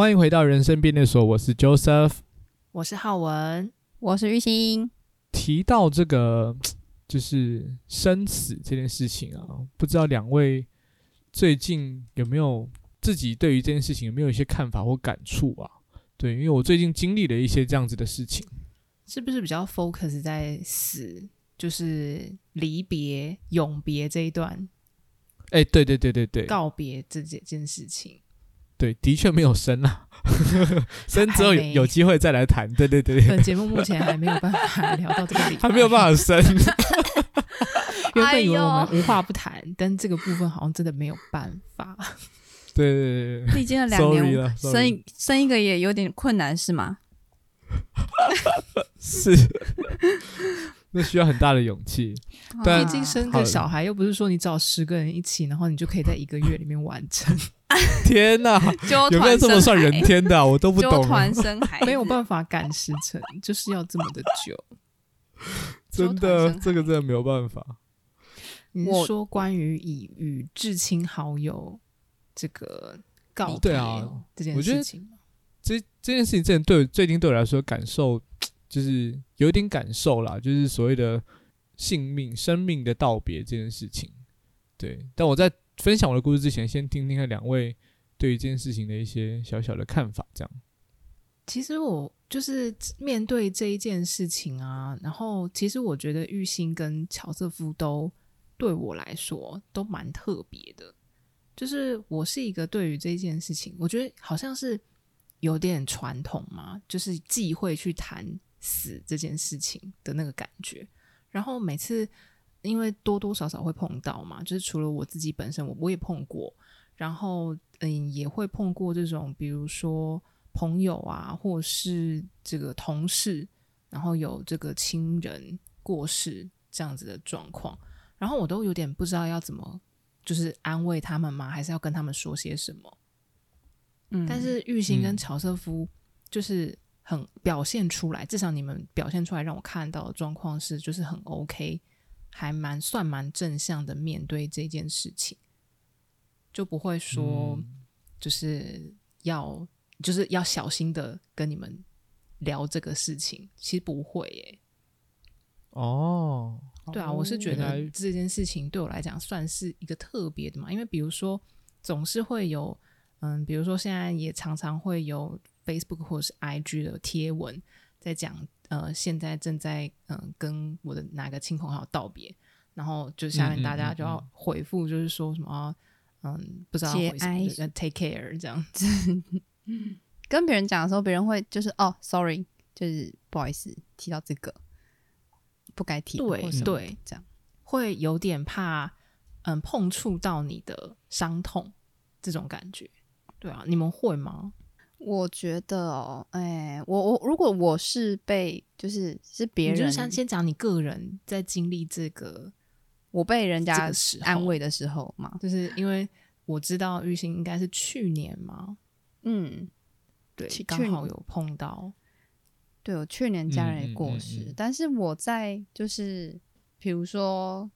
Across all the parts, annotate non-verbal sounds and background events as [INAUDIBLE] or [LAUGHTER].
欢迎回到人生便利所，我是 Joseph，我是浩文，我是玉兴。提到这个就是生死这件事情啊，不知道两位最近有没有自己对于这件事情有没有一些看法或感触啊？对，因为我最近经历了一些这样子的事情，是不是比较 focus 在死，就是离别、永别这一段？哎、欸，对对对对对，告别这件件事情，对，的确没有生啊，[LAUGHS] 生之后有有机会再来谈。对对对，本节目目前还没有办法聊到这个里，[LAUGHS] 还没有办法生。[LAUGHS] 原本以为我们无话不谈，但这个部分好像真的没有办法。对对对，历经了两年，生生一个也有点困难，是吗？是。那需要很大的勇气，毕竟生个小孩又不是说你找十个人一起，然后你就可以在一个月里面完成。[LAUGHS] 天哪，有没有这么算人天的啊？我都不懂。团生孩没有办法赶时辰，就是要这么的久。[LAUGHS] 真的，这个真的没有办法。你说关于以与至亲好友这个告别对啊这件事情？这这件事情真的对最近对我来说感受。就是有点感受啦，就是所谓的性命、生命的道别这件事情。对，但我在分享我的故事之前，先听听看两位对于这件事情的一些小小的看法。这样，其实我就是面对这一件事情啊，然后其实我觉得玉兴跟乔瑟夫都对我来说都蛮特别的。就是我是一个对于这件事情，我觉得好像是有点传统嘛，就是忌讳去谈。死这件事情的那个感觉，然后每次因为多多少少会碰到嘛，就是除了我自己本身，我我也碰过，然后嗯也会碰过这种，比如说朋友啊，或是这个同事，然后有这个亲人过世这样子的状况，然后我都有点不知道要怎么，就是安慰他们吗？还是要跟他们说些什么？嗯，但是玉兴跟乔瑟夫就是。很表现出来，至少你们表现出来让我看到的状况是，就是很 OK，还蛮算蛮正向的面对这件事情，就不会说就是要、嗯、就是要小心的跟你们聊这个事情，其实不会耶。哦，对啊，我是觉得这件事情对我来讲算是一个特别的嘛，因为比如说总是会有，嗯，比如说现在也常常会有。Facebook 或者是 IG 的贴文在讲，呃，现在正在嗯、呃、跟我的哪个亲朋好友道别，然后就下面大家就要回复，就是说什么嗯，嗯，不知道回什么 take care 这样子。[LAUGHS] 跟别人讲的时候，别人会就是哦，sorry，就是不好意思提到这个不该提，对对，这样会有点怕，嗯，碰触到你的伤痛这种感觉。对啊，你们会吗？我觉得哦，哎，我我如果我是被就是是别人，就是先先讲你个人在经历这个，我被人家安慰的时候嘛，就是因为我知道玉兴应该是去年嘛，嗯，对，刚好有碰到，对，我去年家人也过世，嗯嗯嗯嗯，但是我在就是比如说，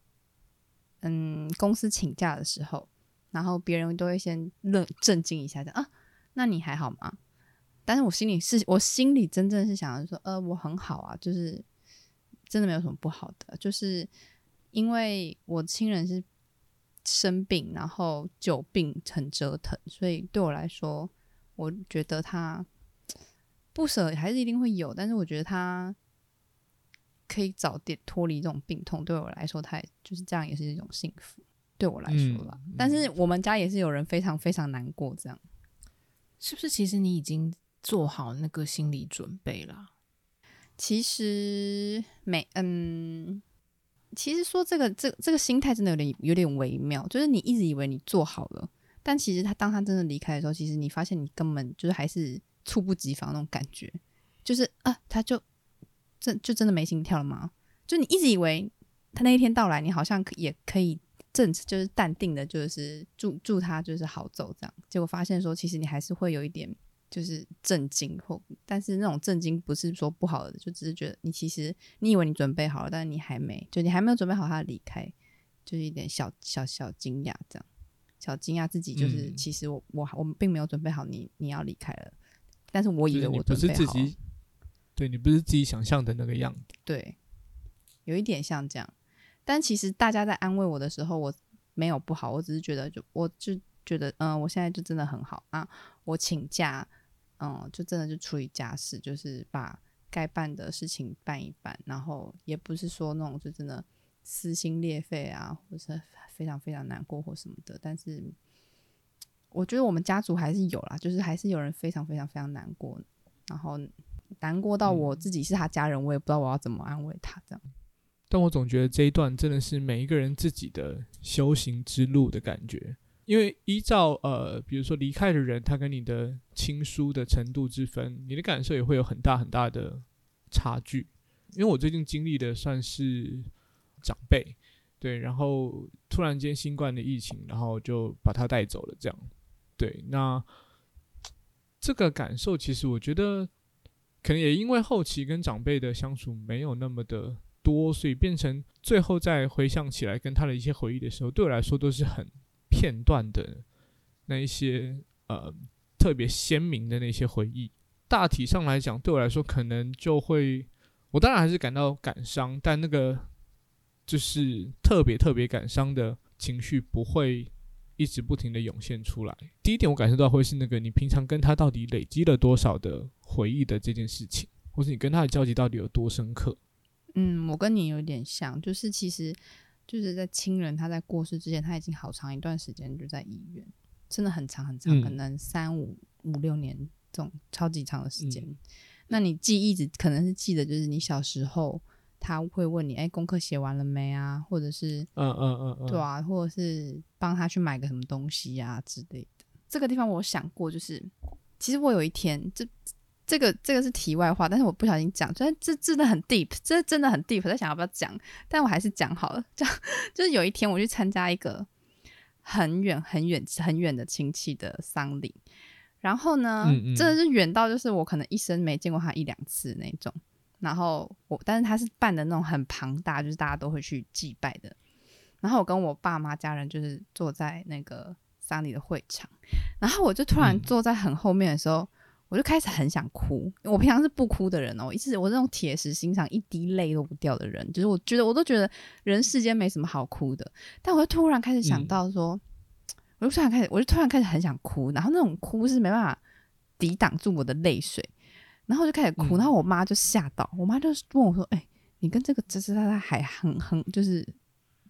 嗯，公司请假的时候，然后别人都会先愣震惊一下讲啊。那你还好吗？但是我心里是我心里真正是想说，呃，我很好啊，就是真的没有什么不好的，就是因为我亲人是生病，然后久病很折腾，所以对我来说，我觉得他不舍还是一定会有，但是我觉得他可以早点脱离这种病痛，对我来说，他也就是这样也是一种幸福，对我来说吧。嗯，但是我们家也是有人非常非常难过这样。是不是其实你已经做好那个心理准备了？其实没，嗯，其实说这个这这个心态真的有点有点微妙，就是你一直以为你做好了，但其实他当他真的离开的时候，其实你发现你根本就是还是猝不及防那种感觉，就是啊，他就真就真的没心跳了吗？就你一直以为他那一天到来，你好像也可以。正就是淡定的，就是祝祝他就是好走这样，结果发现说，其实你还是会有一点就是震惊或，但是那种震惊不是说不好的，就只是觉得你其实你以为你准备好了，但是你还没，就你还没有准备好他离开，就是一点小小小惊讶这样。小惊讶自己，就是、嗯、其实我我我们并没有准备好你你要离开了，但是我以为我准备好了，就是、不是自己，对你不是自己想象的那个样子，对，有一点像这样，但其实大家在安慰我的时候，我没有不好，我只是觉得就我就觉得嗯，我现在就真的很好啊，我请假，嗯，就真的就处理家事，就是把。该办的事情办一办，然后也不是说那种就真的撕心裂肺啊，或者是非常非常难过或什么的。但是我觉得我们家族还是有啦，就是还是有人非常非常非常难过，然后难过到我自己是他家人，我也不知道我要怎么安慰他这样。但我总觉得这一段真的是每一个人自己的修行之路的感觉。因为依照呃，比如说离开的人，他跟你的亲疏的程度之分，你的感受也会有很大很大的差距。因为我最近经历的算是长辈，对，然后突然间新冠的疫情，然后就把他带走了，这样，对，那这个感受其实我觉得，可能也因为后期跟长辈的相处没有那么的多，所以变成最后再回想起来跟他的一些回忆的时候，对我来说都是很。片段的那一些呃特别鲜明的那些回忆，大体上来讲，对我来说可能就会，我当然还是感到感伤，但那个就是特别特别感伤的情绪不会一直不停的涌现出来。第一点，我感受到会是那个你平常跟他到底累积了多少的回忆的这件事情，或是你跟他的交集到底有多深刻。嗯，我跟你有点像，就是其实。就是在亲人他在过世之前，他已经好长一段时间就在医院，真的很长很长，嗯、可能三五五六年这种超级长的时间。嗯、那你记忆只可能是记得，就是你小时候他会问你，哎、欸，功课写完了没啊？或者是嗯嗯嗯嗯，对啊，或者是帮他去买个什么东西呀、啊、之类的。这个地方我想过，就是其实我有一天这。这个这个是题外话，但是我不小心讲，这这真的很 deep，这真的很 deep，我在想要不要讲，但我还是讲好了。这 [LAUGHS] 样就是有一天我去参加一个很远很远很远的亲戚的丧礼，然后呢，嗯嗯真的是远到就是我可能一生没见过他一两次那种。然后我，但是他是办的那种很庞大，就是大家都会去祭拜的。然后我跟我爸妈家人就是坐在那个丧礼的会场，然后我就突然坐在很后面的时候。嗯我就开始很想哭，我平常是不哭的人哦，一直我这种铁石心肠，一滴泪都不掉的人，就是我觉得我都觉得人世间没什么好哭的，但我就突然开始想到说，嗯、我就突然开始，我就突然开始很想哭，然后那种哭是没办法抵挡住我的泪水，然后就开始哭，然后我妈就吓到，我妈就问我说：“哎、欸，你跟这个这这他他还很很就是。”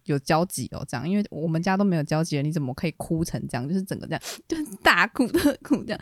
有交集哦，这样，因为我们家都没有交集了，你怎么可以哭成这样？就是整个这样，就是大哭特哭这样，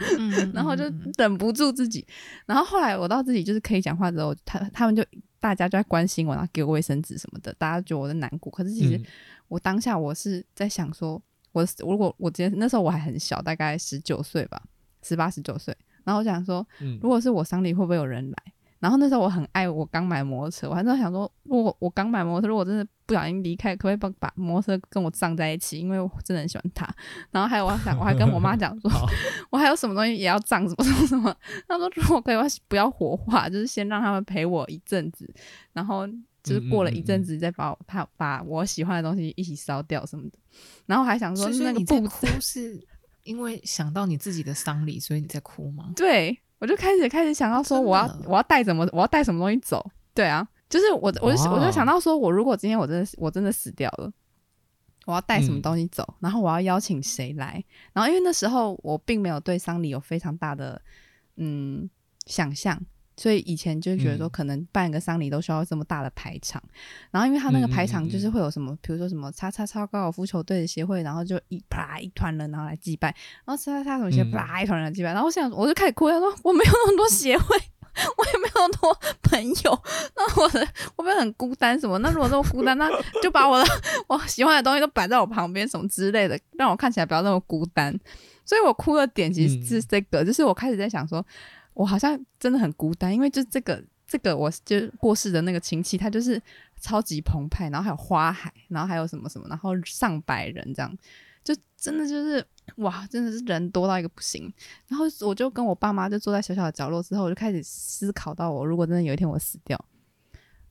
然后就忍不住自己。然后后来我到自己就是可以讲话之后，他他们就大家就在关心我，然后给我卫生纸什么的，大家觉得我在难过。可是其实我当下我是在想说，我如果我今天那时候我还很小，大概十九岁吧，十八十九岁，然后我想说，如果是我丧礼会不会有人来？然后那时候我很爱我刚买摩托车，我还在想说，如果我刚买摩托车，如果真的不小心离开，可不可以把把摩托车跟我葬在一起？因为我真的很喜欢它。然后还有我想，我还跟我妈讲说，[LAUGHS] 我还有什么东西也要葬，什么什么什么。她说如果可以，我不要火化，就是先让他们陪我一阵子，然后就是过了一阵子再把我他把我喜欢的东西一起烧掉什么的。然后还想说，那个不哭是因为想到你自己的丧礼，所以你在哭吗？对。我就开始开始想到说，我要我要带什么，我要带什么东西走？对啊，就是我我就我就想到说，我如果今天我真的我真的死掉了，我要带什么东西走？嗯、然后我要邀请谁来？然后因为那时候我并没有对丧礼有非常大的嗯想象。所以以前就觉得说，可能办个丧礼都需要这么大的排场，嗯、然后因为他那个排场就是会有什么，比、嗯嗯嗯、如说什么叉叉叉高尔夫球队的协会，然后就一啪一团人，然后来祭拜，然后叉叉叉什么协会啪一团人来祭拜，然后我想我就开始哭，他说我没有那么多协会，我也没有那么多朋友，那我的我会不会很孤单什么？那如果这么孤单，那就把我的我喜欢的东西都摆在我旁边什么之类的，让我看起来不要那么孤单。所以我哭的点其实是这个，嗯、就是我开始在想说。我好像真的很孤单，因为就这个这个，我就过世的那个亲戚，他就是超级澎湃，然后还有花海，然后还有什么什么，然后上百人这样，就真的就是哇，真的是人多到一个不行。然后我就跟我爸妈就坐在小小的角落之后，我就开始思考到，我如果真的有一天我死掉，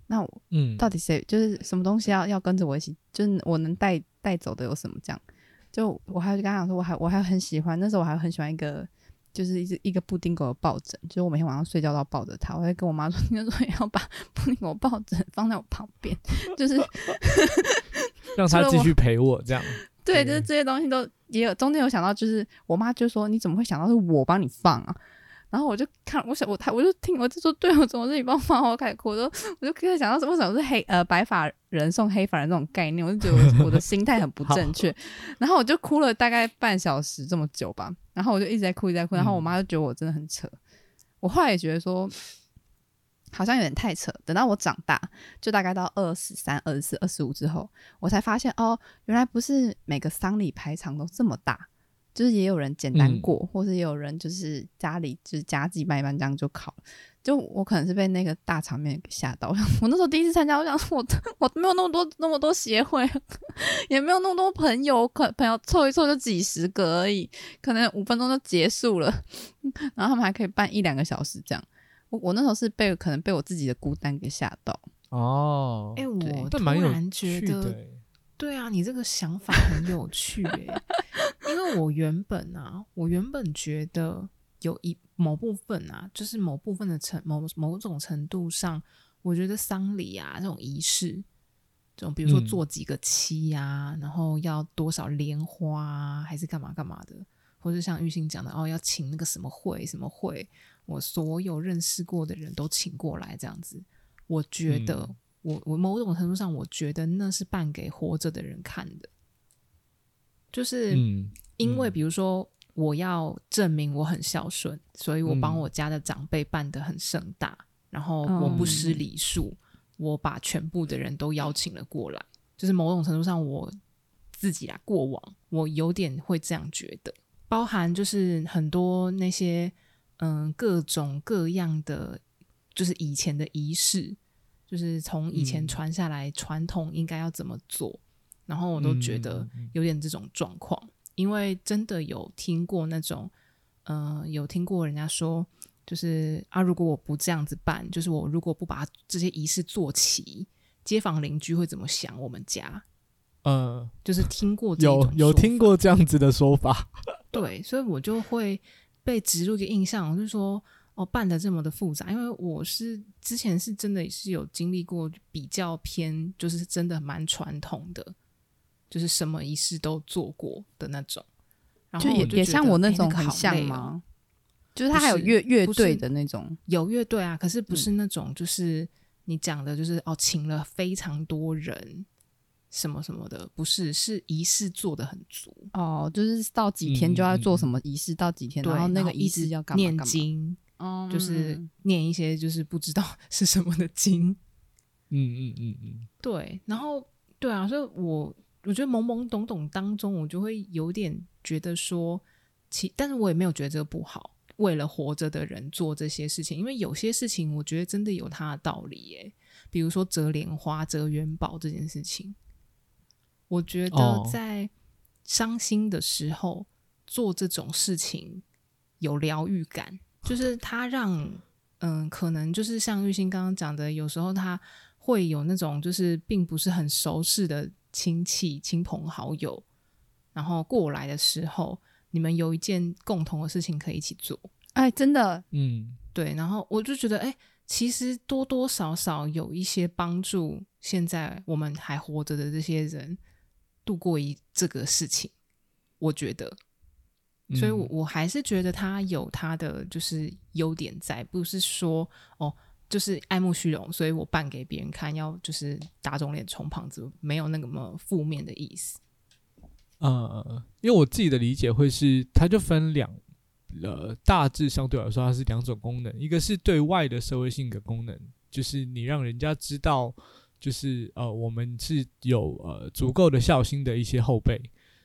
那我嗯，到底谁就是什么东西要要跟着我一起，就是我能带带走的有什么这样？就我还跟他讲说，我还我还很喜欢，那时候我还很喜欢一个，就是一只一个布丁狗的抱枕，就是我每天晚上睡觉都要抱着它。我会跟我妈说，[LAUGHS] 你说要把布丁狗抱枕放在我旁边，[LAUGHS] 就是 [LAUGHS] 让它继续陪我这样。对，就是这些东西都也有，中间有想到，就是我妈就说，你怎么会想到是我帮你放啊？然后我就看，我想我他我就听，我就说对，我怎么是你帮我放？我开始哭，我说我就开始想到是为什么是黑呃白发人送黑发人这种概念，我就觉得我，我的心态很不正确。然后我就哭了大概半小时这么久吧，然后我就一直在哭一直在哭，然后我妈就觉得我真的很扯。嗯、我后来也觉得说好像有点太扯。等到我长大，就大概到二十三、二十四、二十五之后，我才发现哦，原来不是每个丧礼排场都这么大。就是也有人简单过，嗯、或是也有人就是家里就是家祭拜一办这样就考。就我可能是被那个大场面给吓到。我那时候第一次参加，我想说我我没有那么多那么多协会，[LAUGHS] 也没有那么多朋友，可朋友凑一凑就几十个而已，可能五分钟就结束了。[LAUGHS] 然后他们还可以办一两个小时这样。我我那时候是被可能被我自己的孤单给吓到。哦，哎、欸，我突然觉得。对啊，你这个想法很有趣诶，因为我原本啊，我原本觉得有一某部分啊，就是某部分的程某某种程度上，我觉得丧礼啊这种仪式，这种比如说做几个七啊，嗯、然后要多少莲花啊，还是干嘛干嘛的，或者像玉兴讲的哦，要请那个什么会什么会，我所有认识过的人都请过来这样子，我觉得。嗯我我某种程度上，我觉得那是办给活着的人看的，就是因为比如说我要证明我很孝顺，所以我帮我家的长辈办得很盛大，然后我不失礼数，我把全部的人都邀请了过来，就是某种程度上我自己啊过往，我有点会这样觉得，包含就是很多那些嗯各种各样的，就是以前的仪式。就是从以前传下来传统应该要怎么做，嗯、然后我都觉得有点这种状况，嗯、因为真的有听过那种，呃，有听过人家说，就是啊，如果我不这样子办，就是我如果不把这些仪式做齐，街坊邻居会怎么想我们家？呃，就是听过有有听过这样子的说法，[LAUGHS] 对，所以我就会被植入一个印象，就是说。哦，办的这么的复杂，因为我是之前是真的是有经历过比较偏，就是真的蛮传统的，就是什么仪式都做过的那种。然后也也像我那种很像吗？就是他还有乐乐队的那种，有乐队啊，可是不是那种，就是你讲的，就是、嗯、哦，请了非常多人，什么什么的，不是，是仪式做的很足哦，就是到几天就要做什么仪式，嗯、到几天，然后那个仪式要干嘛干嘛念经。就是念一些就是不知道 [LAUGHS] 是什么的经，嗯嗯嗯嗯，对，然后对啊，所以我我觉得懵懵懂懂当中，我就会有点觉得说，其但是我也没有觉得这个不好，为了活着的人做这些事情，因为有些事情我觉得真的有它的道理耶，比如说折莲花、折元宝这件事情，我觉得在伤心的时候做这种事情有疗愈感。就是他让，嗯，可能就是像玉兴刚刚讲的，有时候他会有那种就是并不是很熟识的亲戚、亲朋好友，然后过来的时候，你们有一件共同的事情可以一起做。哎，真的，嗯，对。然后我就觉得，哎，其实多多少少有一些帮助，现在我们还活着的这些人度过一这个事情，我觉得。所以我，我我还是觉得他有他的就是优点在，不是说哦，就是爱慕虚荣，所以我扮给别人看，要就是打肿脸充胖子，没有那么负面的意思。呃，因为我自己的理解会是，它就分两，呃，大致相对来说，它是两种功能，一个是对外的社会性的功能，就是你让人家知道，就是呃，我们是有呃足够的孝心的一些后辈。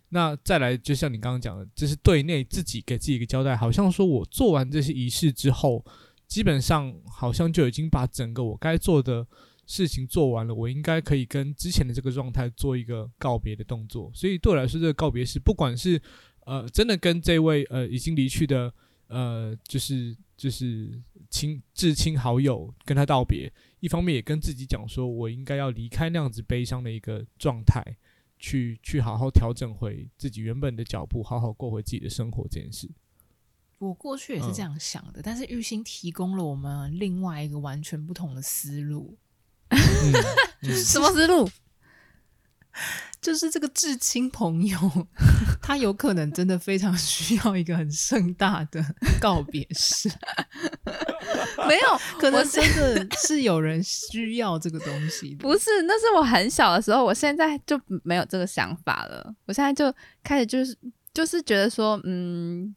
那再来，就像你刚刚讲的，这是对内自己给自己一个交代，好像说我做完这些仪式之后，基本上好像就已经把整个我该做的事情做完了，我应该可以跟之前的这个状态做一个告别的动作。所以对我来说，这个告别式，不管是呃真的跟这位呃已经离去的呃就是就是亲至亲好友跟他道别，一方面也跟自己讲说我应该要离开那样子悲伤的一个状态。去去好好调整回自己原本的脚步，好好过回自己的生活这件事。我过去也是这样想的，嗯、但是玉兴提供了我们另外一个完全不同的思路。嗯 [LAUGHS] 嗯、什么思路？就是这个至亲朋友，[LAUGHS] 他有可能真的非常需要一个很盛大的告别式。[LAUGHS] 没有，可能真的是有人需要这个东西。不是，那是我很小的时候，我现在就没有这个想法了。我现在就开始就是就是觉得说，嗯，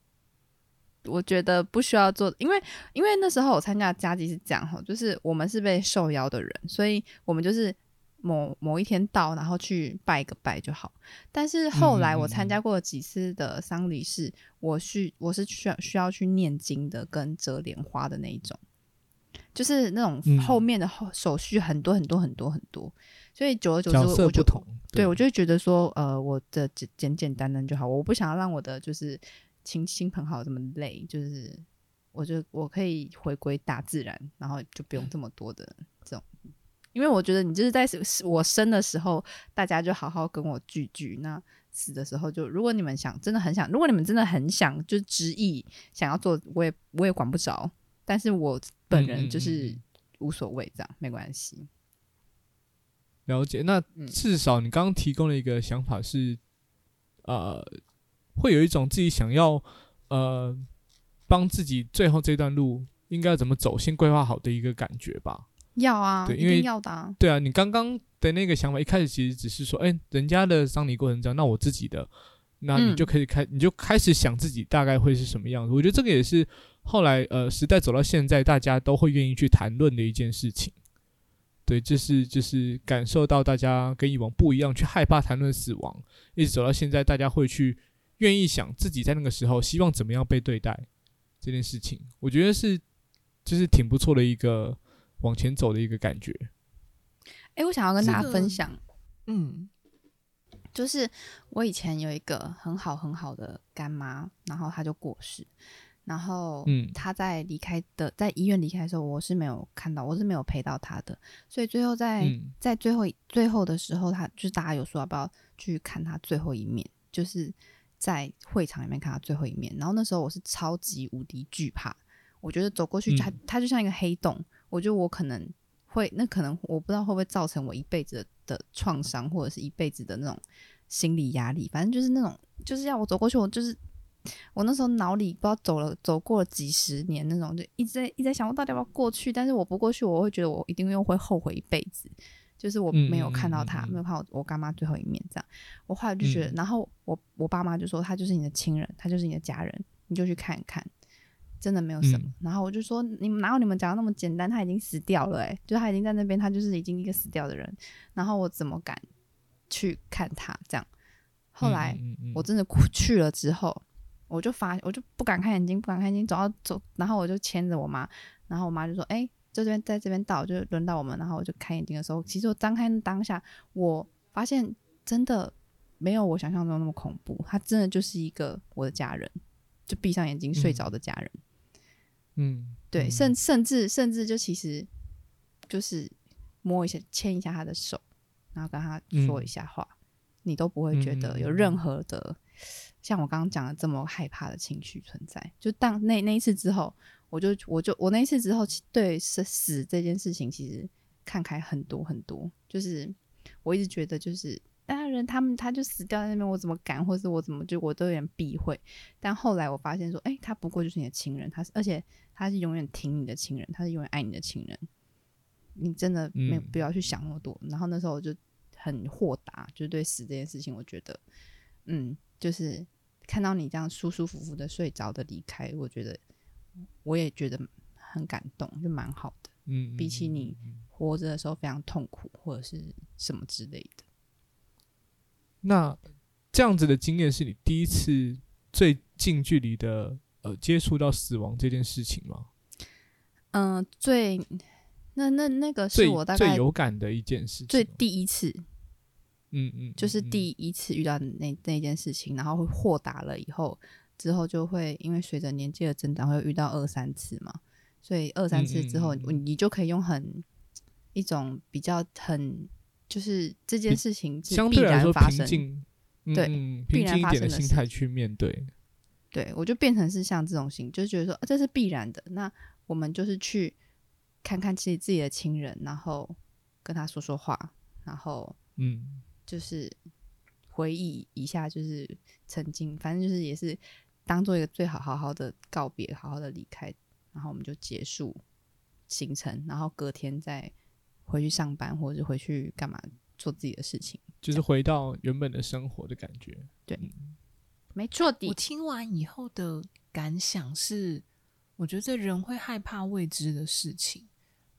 我觉得不需要做，因为因为那时候我参加的家祭是这样哈，就是我们是被受邀的人，所以我们就是。某某一天到，然后去拜个拜就好。但是后来我参加过几次的丧礼是，嗯、我需我是需要需要去念经的，跟折莲花的那一种，就是那种后面的后手续很多很多很多很多。所以久而久之，我就对，对我就会觉得说，呃，我的简简简单单就好，我不想要让我的就是亲亲朋好友这么累，就是我就我可以回归大自然，然后就不用这么多的这种。因为我觉得你就是在我生的时候，大家就好好跟我聚聚。那死的时候就，就如果你们想，真的很想，如果你们真的很想，就执意想要做，我也我也管不着。但是我本人就是无所谓，这样、嗯嗯嗯、没关系。了解。那至少你刚刚提供了一个想法是，呃，会有一种自己想要呃帮自己最后这段路应该怎么走，先规划好的一个感觉吧。要啊，对，因为要的啊。对啊，你刚刚的那个想法一开始其实只是说，哎、欸，人家的丧礼过程这样，那我自己的，那你就可以开，嗯、你就开始想自己大概会是什么样子。我觉得这个也是后来呃时代走到现在，大家都会愿意去谈论的一件事情。对，就是就是感受到大家跟以往不一样，去害怕谈论死亡，一直走到现在，大家会去愿意想自己在那个时候希望怎么样被对待这件事情。我觉得是就是挺不错的一个。往前走的一个感觉。哎、欸，我想要跟大家分享，嗯，就是我以前有一个很好很好的干妈，然后她就过世，然后嗯，她在离开的在医院离开的时候，我是没有看到，我是没有陪到她的，所以最后在、嗯、在最后最后的时候，她就是大家有说要不要去看她最后一面，就是在会场里面看她最后一面，然后那时候我是超级无敌惧怕，我觉得走过去，她她、嗯、就像一个黑洞。我觉得我可能会，那可能我不知道会不会造成我一辈子的创伤，或者是一辈子的那种心理压力。反正就是那种，就是要我走过去，我就是我那时候脑里不知道走了走过了几十年那种，就一直在一直在想，我到底要不要过去？但是我不过去，我会觉得我一定又会后悔一辈子。就是我没有看到他，嗯嗯嗯嗯没有看到我干妈最后一面，这样。我后来就觉得，嗯、然后我我爸妈就说，他就是你的亲人，他就是你的家人，你就去看一看。真的没有什么，嗯、然后我就说，你们哪有你们讲的那么简单？他已经死掉了、欸，诶，就他已经在那边，他就是已经一个死掉的人。然后我怎么敢去看他这样？后来我真的去了之后，我就发，我就不敢看眼睛，不敢看眼睛，走到走，然后我就牵着我妈，然后我妈就说：“哎、欸，就这边在这边到，就轮到我们。”然后我就看眼睛的时候，其实我张开当下，我发现真的没有我想象中那么恐怖，他真的就是一个我的家人，就闭上眼睛睡着的家人。嗯嗯，对，甚甚至甚至就其实就是摸一下、牵一下他的手，然后跟他说一下话，嗯、你都不会觉得有任何的、嗯、像我刚刚讲的这么害怕的情绪存在。就当那那一次之后，我就我就我那一次之后，对死死这件事情其实看开很多很多。就是我一直觉得就是。当然，他们他就死掉在那边，我怎么敢，或是我怎么就我都有点避讳。但后来我发现说，哎、欸，他不过就是你的亲人，他是而且他是永远挺你的亲人，他是永远爱你的亲人。你真的没有必要去想那么多。嗯、然后那时候我就很豁达，就是对死这件事情，我觉得，嗯，就是看到你这样舒舒服服的睡着的离开，我觉得我也觉得很感动，就蛮好的。嗯，比起你活着的时候非常痛苦或者是什么之类的。那这样子的经验是你第一次最近距离的呃接触到死亡这件事情吗？嗯、呃，最那那那个是我大概最有感的一件事，最第一次，嗯，嗯嗯，就是第一次遇到那那件事情，然后会豁达了以后，之后就会因为随着年纪的增长，会遇到二三次嘛，所以二三次之后，嗯嗯嗯，你就可以用很一种比较很。就是这件事情是相对来说发生，平静，对嗯，平静一点的心态去面对。对，我就变成是像这种心，就是觉得说、啊、这是必然的。那我们就是去看看自己自己的亲人，然后跟他说说话，然后嗯，就是回忆一下，就是曾经，反正就是也是当做一个最好好好的告别，好好的离开，然后我们就结束行程，然后隔天再回去上班，或者是回去干嘛做自己的事情，就是回到原本的生活的感觉。对。嗯没错的。我听完以后的感想是，我觉得人会害怕未知的事情，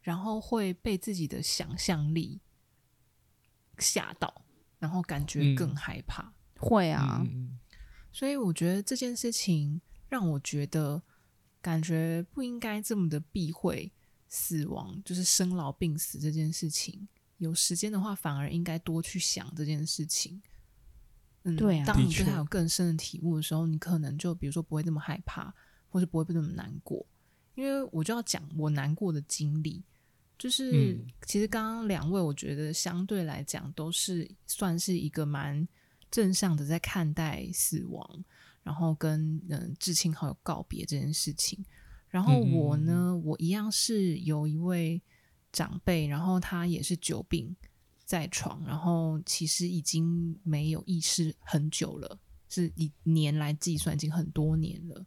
然后会被自己的想象力吓到，然后感觉更害怕。嗯、会啊，所以我觉得这件事情让我觉得，感觉不应该这么的避讳死亡，就是生老病死这件事情。有时间的话，反而应该多去想这件事情。嗯，对啊。当你对他有更深的体悟的时候，你可能就比如说不会那么害怕，或是不会那么难过。因为我就要讲我难过的经历，就是、嗯、其实刚刚两位我觉得相对来讲都是算是一个蛮正向的在看待死亡，然后跟嗯至亲好友告别这件事情。然后我呢，嗯、我一样是有一位长辈，然后他也是久病。在床，然后其实已经没有意识很久了，是以年来计算，已经很多年了。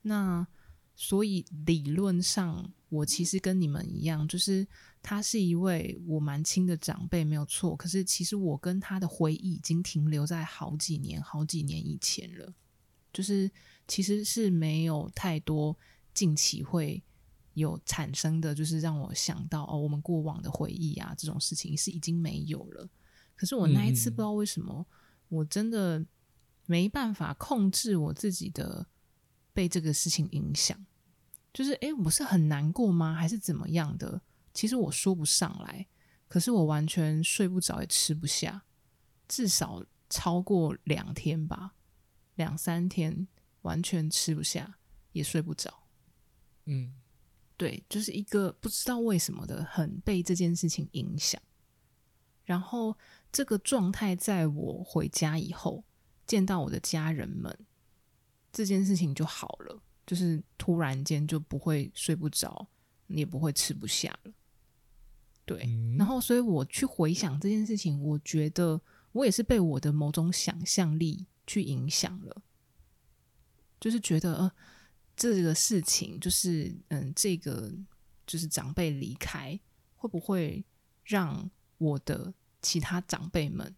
那所以理论上，我其实跟你们一样，就是他是一位我蛮亲的长辈，没有错。可是其实我跟他的回忆已经停留在好几年、好几年以前了，就是其实是没有太多近期会。有产生的就是让我想到哦，我们过往的回忆啊，这种事情是已经没有了。可是我那一次不知道为什么，嗯、我真的没办法控制我自己的被这个事情影响。就是诶，我是很难过吗？还是怎么样的？其实我说不上来。可是我完全睡不着，也吃不下，至少超过两天吧，两三天完全吃不下，也睡不着。嗯。对，就是一个不知道为什么的，很被这件事情影响。然后这个状态，在我回家以后见到我的家人们，这件事情就好了，就是突然间就不会睡不着，也不会吃不下了。对，嗯、然后所以我去回想这件事情，我觉得我也是被我的某种想象力去影响了，就是觉得呃。这个事情就是，嗯，这个就是长辈离开，会不会让我的其他长辈们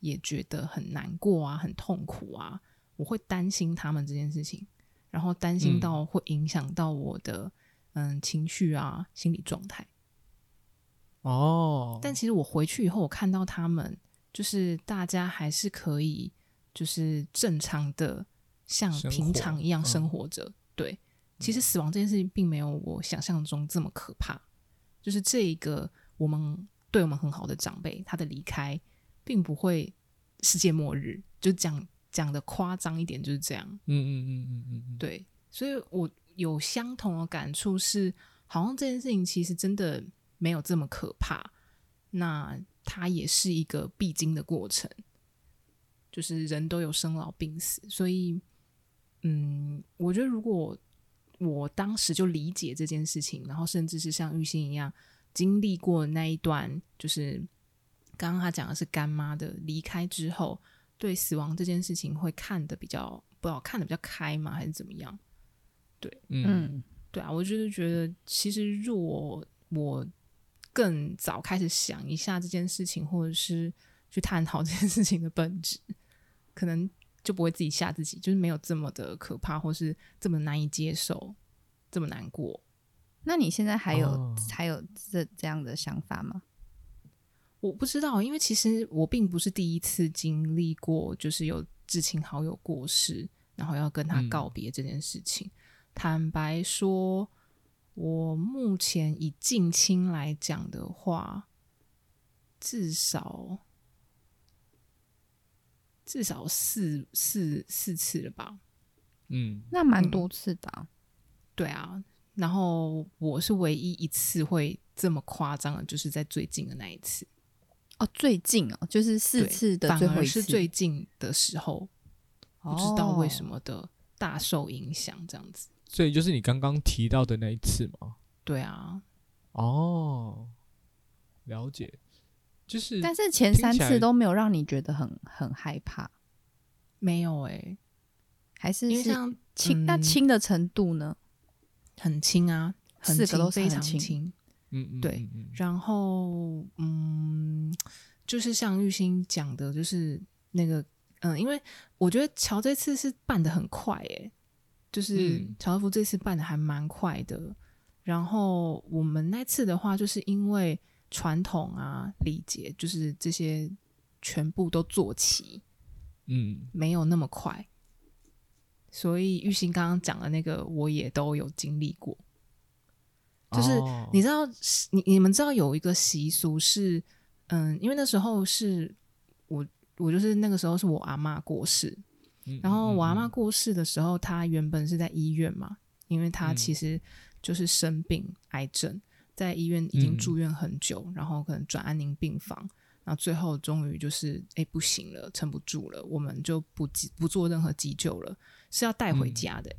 也觉得很难过啊，很痛苦啊？我会担心他们这件事情，然后担心到会影响到我的嗯，嗯情绪啊、心理状态。哦，但其实我回去以后，我看到他们，就是大家还是可以，就是正常的像平常一样生活着。对，其实死亡这件事情并没有我想象中这么可怕。就是这一个我们对我们很好的长辈，他的离开并不会世界末日。就讲讲的夸张一点，就是这样。嗯嗯嗯嗯嗯，对。所以我有相同的感触是，好像这件事情其实真的没有这么可怕。那它也是一个必经的过程，就是人都有生老病死，所以。嗯，我觉得如果我当时就理解这件事情，然后甚至是像玉兴一样经历过那一段，就是刚刚他讲的是干妈的离开之后，对死亡这件事情会看得比较不知道看得比较开吗？还是怎么样？对，嗯，对啊，我就是觉得其实若我，我更早开始想一下这件事情，或者是去探讨这件事情的本质，可能。就不会自己吓自己，就是没有这么的可怕，或是这么难以接受，这么难过。那你现在还有、哦、还有这这样的想法吗？我不知道，因为其实我并不是第一次经历过，就是有至亲好友过世，然后要跟他告别这件事情。嗯、坦白说，我目前以近亲来讲的话，至少。至少四四四次了吧，嗯，那蛮多次的、啊嗯，对啊。然后我是唯一一次会这么夸张的，就是在最近的那一次。哦，最近哦，就是四次的最后一次，是最近的时候，不知道为什么的大受影响，这样子。所以就是你刚刚提到的那一次吗？对啊。哦，了解。就是，但是前三次都没有让你觉得很很害怕，没有哎、欸，还是是像轻、嗯、那轻的程度呢？很轻啊，很轻，四个都非常轻。嗯嗯，对。然后嗯，就是像玉兴讲的，就是那个嗯，因为我觉得乔这次是办的很快哎、欸，就是乔夫这次办的还蛮快的。然后我们那次的话，就是因为。传统啊，礼节就是这些全部都做齐，嗯，没有那么快。所以玉兴刚刚讲的那个，我也都有经历过。就是你知道，你你们知道有一个习俗是，嗯，因为那时候是我我就是那个时候是我阿妈过世，然后我阿妈过世的时候，她原本是在医院嘛，因为她其实就是生病癌症。在医院已经住院很久，嗯、然后可能转安宁病房，然后最后终于就是哎不行了，撑不住了，我们就不急不做任何急救了，是要带回家的。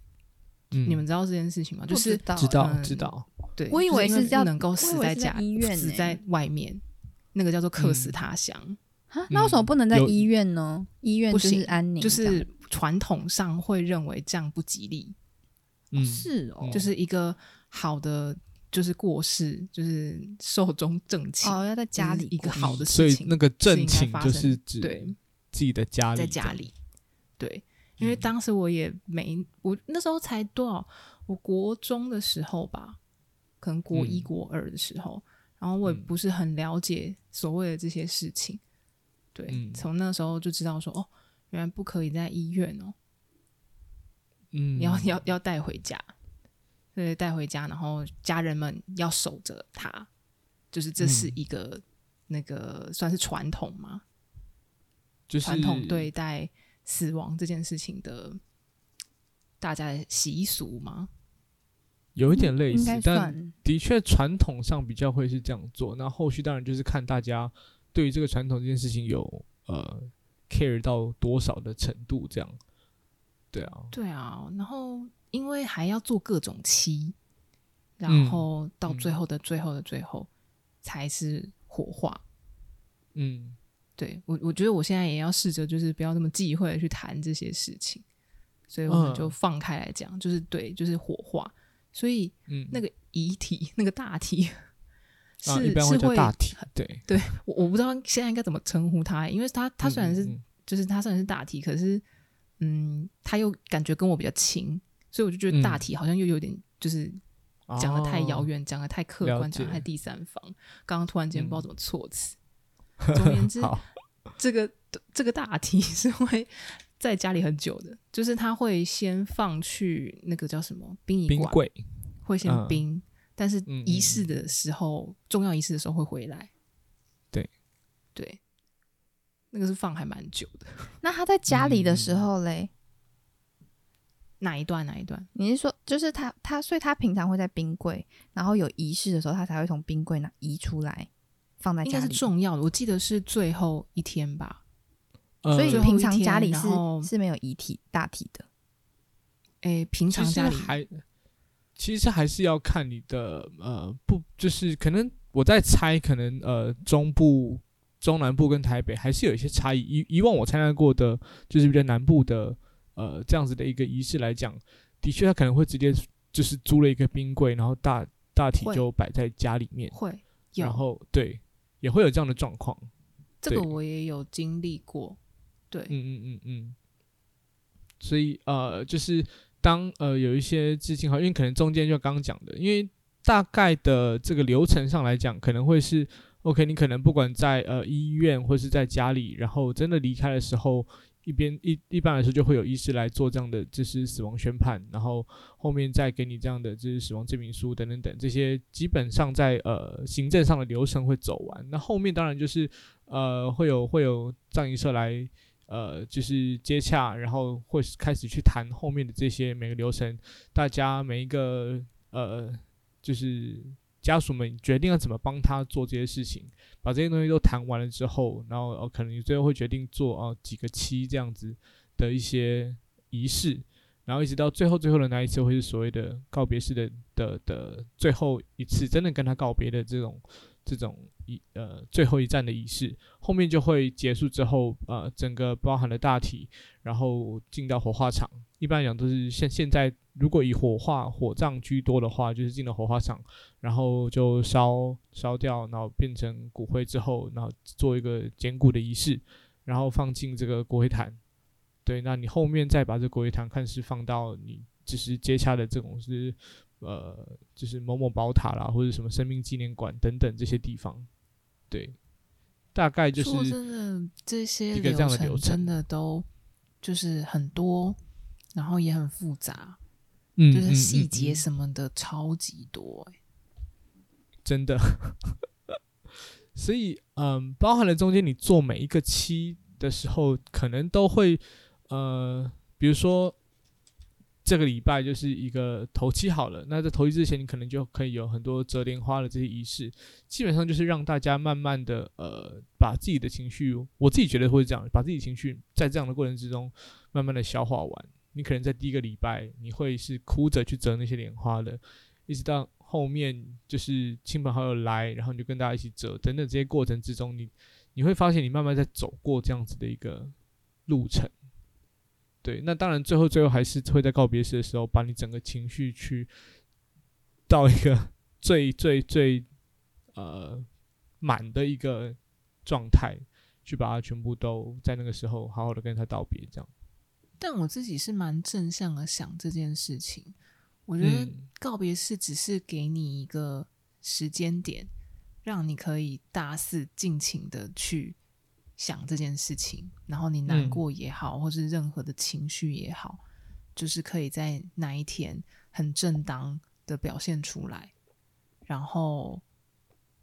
嗯，你们知道这件事情吗？就是知道知道知道。对，我以为是不能够死在家，医院死在外面，那个叫做客死他乡。哈，那为什么不能在医院呢？医院不是安宁，就是传统上会认为这样不吉利。嗯，是哦，就是一个好的。就是过世，就是寿终正寝哦，要在家里一个好的事情，所以那个正寝就是指对自己的家里，在家里。对，因为当时我也没，嗯、我那时候才多少，我国中的时候吧，可能国一、国二的时候，嗯、然后我也不是很了解所谓的这些事情。对，从、嗯、那时候就知道说，哦，原来不可以在医院哦，嗯，要要要带回家。对，带回家，然后家人们要守着他，就是这是一个、嗯、那个算是传统吗？就是传统对待死亡这件事情的大家的习俗吗？有一点类似，嗯、但的确传统上比较会是这样做。那后续当然就是看大家对于这个传统这件事情有呃 care 到多少的程度，这样。对啊，对啊，然后。因为还要做各种漆，然后到最后的最后的最后才是火化。嗯，对我，我觉得我现在也要试着，就是不要那么忌讳的去谈这些事情，所以我们就放开来讲，就是对，就是火化。所以，那个遗体，那个大体 [LAUGHS] 是是会大体，对对，我我不知道现在应该怎么称呼它，因为它它虽然是就是它虽然是大体，可是嗯，它又感觉跟我比较亲。所以我就觉得大体好像又有点就是讲的太遥远，讲、嗯、得太客观，讲得太第三方。刚刚突然间不知道怎么措辞。嗯、总而言之，这个这个大体 [LAUGHS] 是会在家里很久的，就是他会先放去那个叫什么殡仪馆，冰会先冰，嗯、但是仪式的时候，嗯、重要仪式的时候会回来。对对，那个是放还蛮久的。那他在家里的时候嘞？嗯哪一段？哪一段？你是说，就是他他，所以他平常会在冰柜，然后有仪式的时候，他才会从冰柜那移出来，放在家里。应该是重要的，我记得是最后一天吧。呃、所以平常家里是是没有遗体大体的。哎、欸，平常家里还其实还是要看你的呃，不就是可能我在猜，可能呃中部、中南部跟台北还是有一些差异。以以往我参加过的，就是比较南部的。呃，这样子的一个仪式来讲，的确他可能会直接就是租了一个冰柜，然后大大体就摆在家里面，会，然后对，也会有这样的状况。这个我也有经历过，对，嗯嗯嗯嗯。所以呃，就是当呃有一些致敬哈，因为可能中间就刚刚讲的，因为大概的这个流程上来讲，可能会是 OK，你可能不管在呃医院或是在家里，然后真的离开的时候。一边一一般来说就会有医师来做这样的就是死亡宣判，然后后面再给你这样的就是死亡证明书等等等这些基本上在呃行政上的流程会走完。那后面当然就是呃会有会有葬仪社来呃就是接洽，然后会开始去谈后面的这些每个流程，大家每一个呃就是家属们决定要怎么帮他做这些事情，把这些东西都谈完了之后，然后，可能你最后会决定做啊几个期这样子的一些仪式，然后一直到最后最后的那一次，会是所谓的告别式的的的最后一次，真的跟他告别的这种这种仪呃最后一站的仪式，后面就会结束之后，呃，整个包含了大体，然后进到火化场，一般来讲都是现现在。如果以火化火葬居多的话，就是进了火化场，然后就烧烧掉，然后变成骨灰之后，然后做一个捡骨的仪式，然后放进这个骨灰坛。对，那你后面再把这骨灰坛看是放到你就是接洽的这种是呃，就是某某宝塔啦，或者什么生命纪念馆等等这些地方。对，大概就是说真的，这些流程真的都就是很多，然后也很复杂。嗯，就是细节什么的超级多，欸，真的。[LAUGHS] 所以，嗯，包含了中间你做每一个期的时候，可能都会，呃，比如说这个礼拜就是一个头七好了，那在头七之前，你可能就可以有很多折莲花的这些仪式，基本上就是让大家慢慢的，呃，把自己的情绪，我自己觉得会是这样，把自己情绪在这样的过程之中慢慢的消化完。你可能在第一个礼拜，你会是哭着去折那些莲花的，一直到后面就是亲朋好友来，然后你就跟大家一起折，等等这些过程之中，你你会发现你慢慢在走过这样子的一个路程。对，那当然最后最后还是会在告别式的时候，把你整个情绪去到一个最最最呃满的一个状态，去把它全部都在那个时候好好的跟他道别，这样。但我自己是蛮正向的想这件事情，我觉得告别式只是给你一个时间点，让你可以大肆尽情的去想这件事情，然后你难过也好，或是任何的情绪也好，就是可以在那一天很正当的表现出来，然后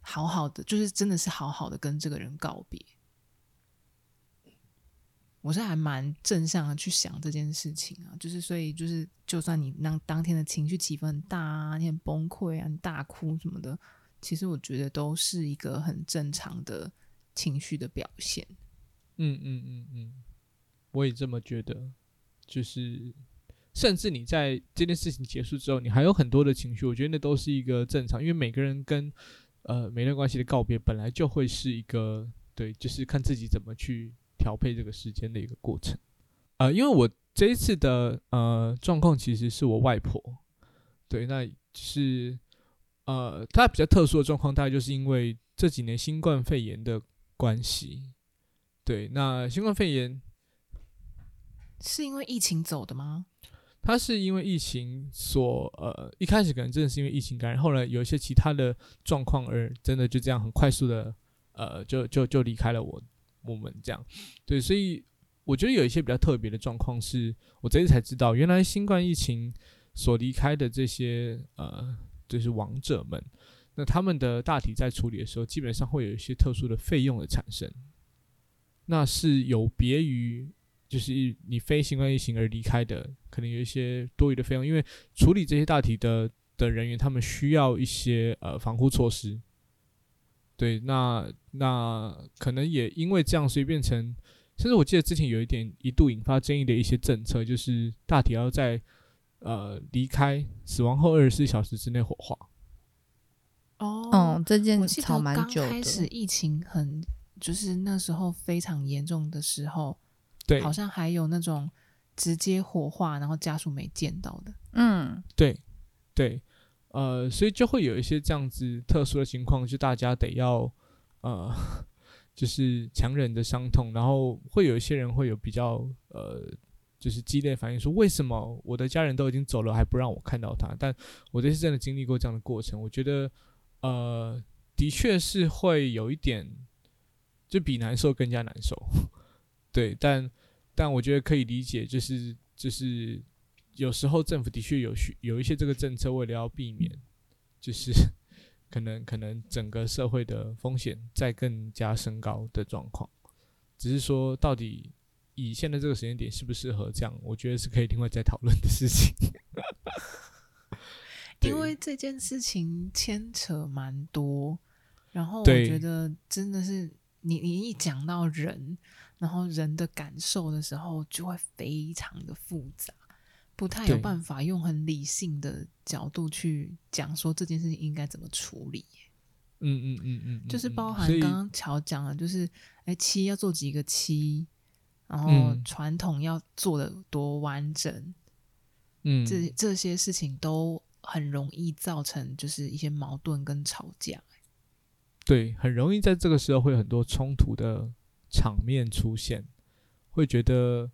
好好的，就是真的是好好的跟这个人告别。我是还蛮正向的去想这件事情啊，就是所以就是，就算你那当天的情绪起伏很大啊，你很崩溃啊，你大哭什么的，其实我觉得都是一个很正常的情绪的表现。嗯嗯嗯嗯，我也这么觉得。就是，甚至你在这件事情结束之后，你还有很多的情绪，我觉得那都是一个正常，因为每个人跟呃每段关系的告别本来就会是一个对，就是看自己怎么去。调配这个时间的一个过程，呃，因为我这一次的呃状况其实是我外婆，对，那是呃，她比较特殊的状况，大概就是因为这几年新冠肺炎的关系，对，那新冠肺炎是因为疫情走的吗？他是因为疫情所呃一开始可能真的是因为疫情感染，后来有一些其他的状况而真的就这样很快速的呃就就就离开了我。我们这样，对，所以我觉得有一些比较特别的状况，是我这次才知道，原来新冠疫情所离开的这些呃，就是王者们，那他们的大体在处理的时候，基本上会有一些特殊的费用的产生，那是有别于就是你非新冠疫情而离开的，可能有一些多余的费用，因为处理这些大体的的人员，他们需要一些呃防护措施。对，那那可能也因为这样，所以变成，甚至我记得之前有一点一度引发争议的一些政策，就是大体要在呃离开死亡后二十四小时之内火化。哦，嗯，这件吵蛮久的。刚开始疫情很，就是那时候非常严重的时候，对，好像还有那种直接火化，然后家属没见到的。嗯，对，对。呃，所以就会有一些这样子特殊的情况，就大家得要呃，[LAUGHS] 就是强忍着伤痛，然后会有一些人会有比较呃，就是激烈反应，说为什么我的家人都已经走了，还不让我看到他？但我这次真的经历过这样的过程，我觉得呃，的确是会有一点，就比难受更加难受，[LAUGHS] 对，但但我觉得可以理解，就是就是。有时候政府的确有需有一些这个政策，为了要避免，就是可能可能整个社会的风险再更加升高的状况。只是说，到底以现在这个时间点适不适合这样，我觉得是可以另外再讨论的事情。[LAUGHS] 因为这件事情牵扯蛮多，然后我觉得真的是你你一讲到人，然后人的感受的时候，就会非常的复杂，不太有办法用很理性的角度去讲说这件事情应该怎么处理。嗯嗯嗯嗯，就是包含刚刚乔讲了，就是哎，七要做几个七，然后传统要做的多完整，嗯，这这些事情都。很容易造成就是一些矛盾跟吵架，对，很容易在这个时候会有很多冲突的场面出现，会觉得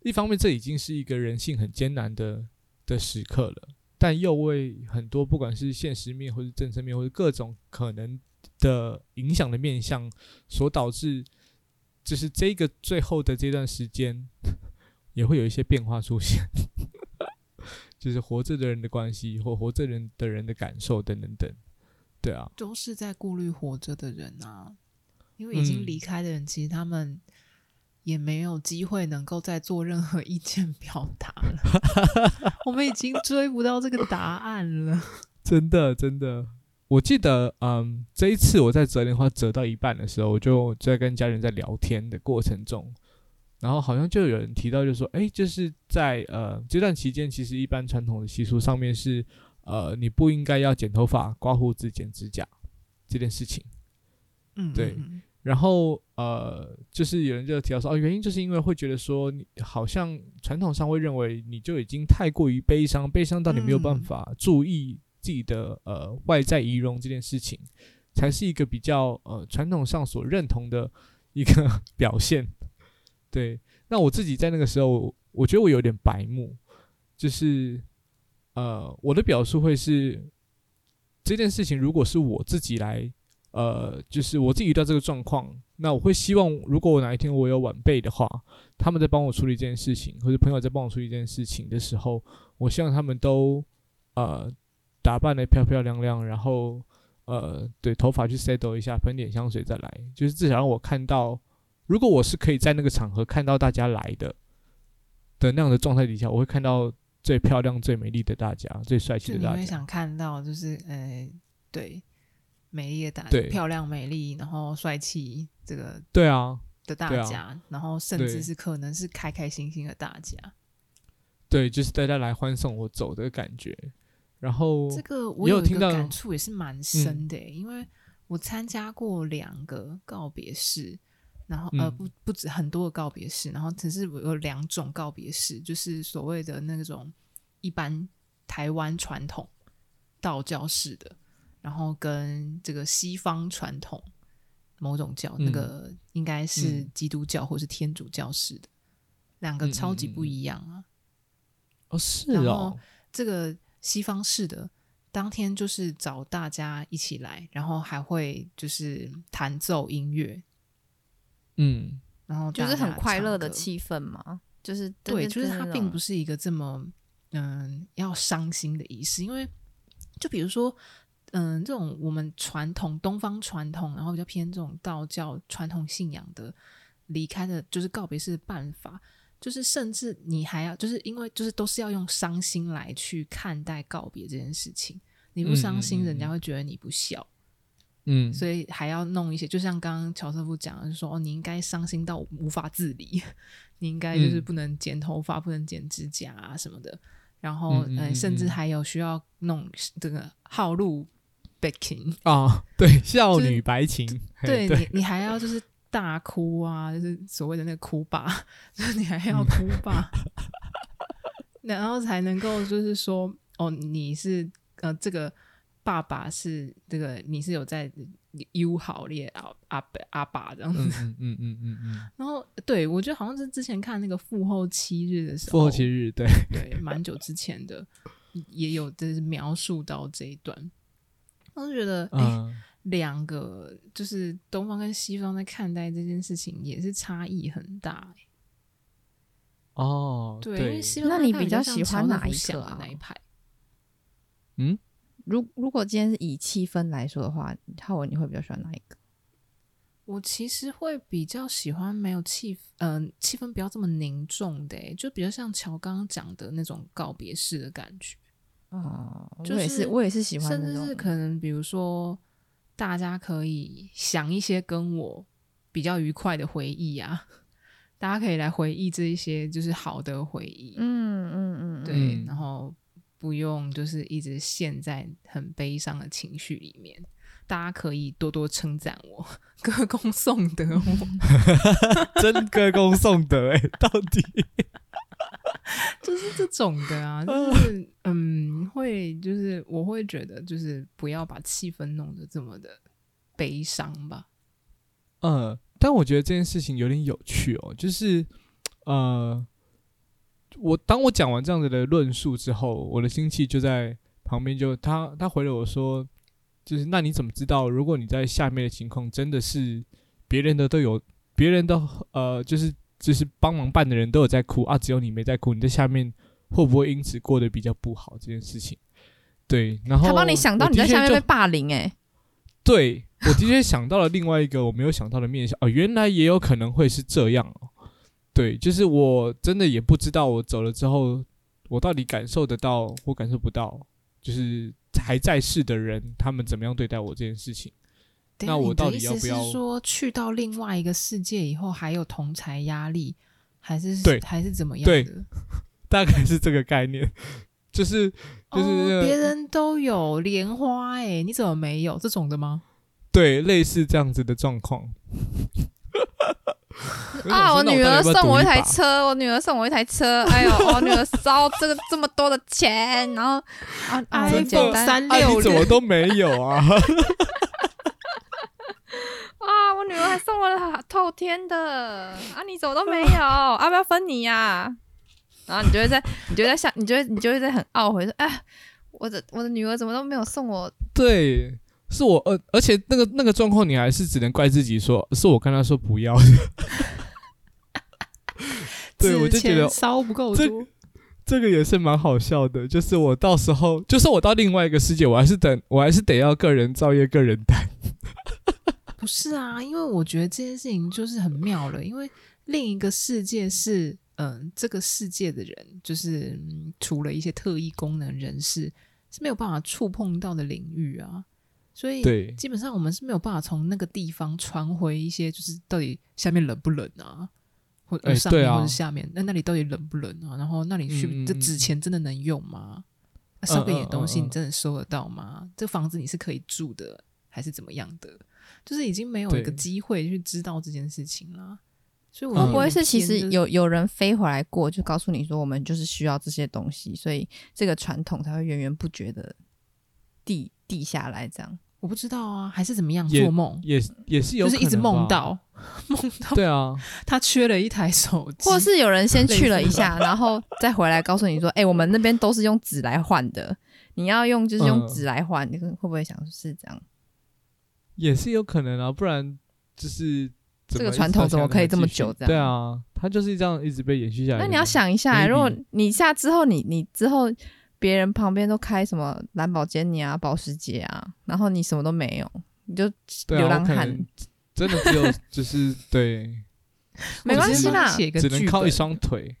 一方面这已经是一个人性很艰难的的时刻了，但又为很多不管是现实面或是政策面或者各种可能的影响的面向所导致，就是这个最后的这段时间 [LAUGHS] 也会有一些变化出现。就是活着的人的关系，或活着人的人的感受等等等，对啊，都是在顾虑活着的人啊，因为已经离开的人，其实他们也没有机会能够再做任何意见表达了。我们已经追不到这个答案了，[LAUGHS] 真的真的。我记得，嗯，这一次我在折莲花折到一半的时候，我就在跟家人在聊天的过程中。然后好像就有人提到，就是说，哎，就是在呃这段期间，其实一般传统的习俗上面是，呃，你不应该要剪头发、刮胡子、剪指甲这件事情。嗯，对。然后呃，就是有人就提到说，哦，原因就是因为会觉得说，你好像传统上会认为你就已经太过于悲伤，悲伤到你没有办法注意自己的呃外在仪容这件事情，才是一个比较呃传统上所认同的一个 [LAUGHS] 表现。对，那我自己在那个时候，我觉得我有点白目，就是，呃，我的表述会是这件事情，如果是我自己来，呃，就是我自己遇到这个状况，那我会希望，如果我哪一天我有晚辈的话，他们在帮我处理这件事情，或者朋友在帮我处理这件事情的时候，我希望他们都呃打扮得漂漂亮亮，然后呃，对，头发去 settle 一下，喷点香水再来，就是至少让我看到。如果我是可以在那个场合看到大家来的的那样的状态底下，我会看到最漂亮、最美丽的大家，最帅气的大家。你会想看到，就是呃，对，美丽的大家，对，漂亮、美丽，然后帅气，这个对啊的大家，啊、然后甚至是可能是开开心心的大家。对，就是大家来欢送我走的感觉。然后这个我有听到感触也是蛮深的、欸，嗯、因为我参加过两个告别式。然后呃不不止很多的告别式，然后只是有两种告别式，就是所谓的那种一般台湾传统道教式的，然后跟这个西方传统某种教，嗯、那个应该是基督教或是天主教式的，两个超级不一样啊！嗯、哦，是哦。然后这个西方式的当天就是找大家一起来，然后还会就是弹奏音乐。嗯，然后就是很快乐的气氛嘛，就是对，就是它并不是一个这么嗯要伤心的仪式，因为就比如说嗯这种我们传统东方传统，然后比较偏这种道教传统信仰的离开的，就是告别式的办法，就是甚至你还要就是因为就是都是要用伤心来去看待告别这件事情，你不伤心，人家会觉得你不孝。嗯，所以还要弄一些，就像刚刚乔瑟夫讲的，就说哦，你应该伤心到无法自理，你应该就是不能剪头发，嗯、不能剪指甲啊什么的。然后，嗯，嗯，嗯，嗯，甚至还有需要弄这个号路 backing 啊，对，[LAUGHS] 少女白情，对，对你，你还要就是大哭啊，就是所谓的那个哭爸，[LAUGHS] 就是你还要哭爸，嗯、然后才能够就是说哦，你是呃这个。爸爸是这个，你是有在友好列阿阿阿爸这样子，嗯嗯嗯嗯嗯。然后，对我觉得好像是之前看那个父后七日的时候，父后七日，对对，蛮久之前的，也有就是描述到这一段。我就觉得，哎、欸，两、嗯、个就是东方跟西方在看待这件事情也是差异很大、欸。哦，对，对因为西方那你比较喜欢哪一个啊？哪一派？嗯。如如果今天是以气氛来说的话，浩文你会比较喜欢哪一个？我其实会比较喜欢没有气，嗯、呃，气氛不要这么凝重的，就比较像乔刚刚讲的那种告别式的感觉。哦，就是我也是，我也是喜欢甚至是可能比如说，大家可以想一些跟我比较愉快的回忆啊，大家可以来回忆这一些就是好的回忆，嗯嗯嗯，对，嗯然后不用就是一直陷在很悲伤的情绪里面。大家可以多多称赞我，歌功颂德我，[LAUGHS] 真歌功颂德哎、欸，到底 [LAUGHS] 就是这种的啊，就是嗯，会就是我会觉得就是不要把气氛弄得这么的悲伤吧。嗯，但我觉得这件事情有点有趣哦，就是呃，我当我讲完这样子的论述之后，我的亲戚就在旁边就他他回了我说。就是那你怎么知道？如果你在下面的情况真的是别人的都有，别人的呃，就是就是帮忙办的人都有在哭啊，只有你没在哭，你在下面会不会因此过得比较不好？这件事情，对，然后他帮你想到你在下面被霸凌哎、欸，对，我的确想到了另外一个我没有想到的面向哦，原来也有可能会是这样哦，对，就是我真的也不知道我走了之后，我到底感受得到或感受不到，就是。还在世的人，他们怎么样对待我这件事情？那我到底要不要是说去到另外一个世界以后还有同才压力，还是对，还是怎么样的？对，[LAUGHS] 大概是这个概念，就是就是别、哦、人都有莲花哎、欸，你怎么没有这种的吗？对，类似这样子的状况。[LAUGHS] [LAUGHS] 啊！我女儿送我一台车，我女儿送我一台车。哎呦，[LAUGHS] 我女儿烧这个这么多的钱，然后啊啊，简单三六零怎么都没有啊？[LAUGHS] 啊！我女儿还送我了透天的啊！你怎么都没有？要不要分你呀、啊？然后你就会在，你就会在想，你就会你就会在很懊悔说：哎，我的我的女儿怎么都没有送我？对。是我，呃而且那个那个状况，你还是只能怪自己说，说是我跟他说不要的。[LAUGHS] 对，我就觉得烧不够多这，这个也是蛮好笑的。就是我到时候，就是我到另外一个世界，我还是等，我还是得要个人造业，个人担。[LAUGHS] 不是啊，因为我觉得这件事情就是很妙了，因为另一个世界是，嗯、呃，这个世界的人，就是、嗯、除了一些特异功能人士是没有办法触碰到的领域啊。所以，基本上我们是没有办法从那个地方传回一些，就是到底下面冷不冷啊，或者上面或者下面，那、欸啊、那里到底冷不冷啊？然后那里去、嗯、这纸钱真的能用吗？烧个野东西你真的收得到吗？嗯嗯嗯、这房子你是可以住的还是怎么样的？就是已经没有一个机会去知道这件事情了。所以我会不会是其实有有人飞回来过，就告诉你说我们就是需要这些东西，所以这个传统才会源源不绝的递递下来这样。我不知道啊，还是怎么样做梦？也也是有，就是一直梦到梦到。对啊，[LAUGHS] 他缺了一台手机，或是有人先去了一下，然后再回来告诉你说：“哎、欸，我们那边都是用纸来换的，你要用就是用纸来换。嗯”你会不会想是这样？也是有可能啊，不然就是这个传统怎么可以这么久？这样对啊，他就是这样一直被延续下来。那你要想一下、欸，如果你下之后你，你你之后。别人旁边都开什么蓝宝坚尼啊、保时捷啊，然后你什么都没有，你就流浪汉、啊，真的只有就是 [LAUGHS] 对，没关系啦，只能靠一双腿。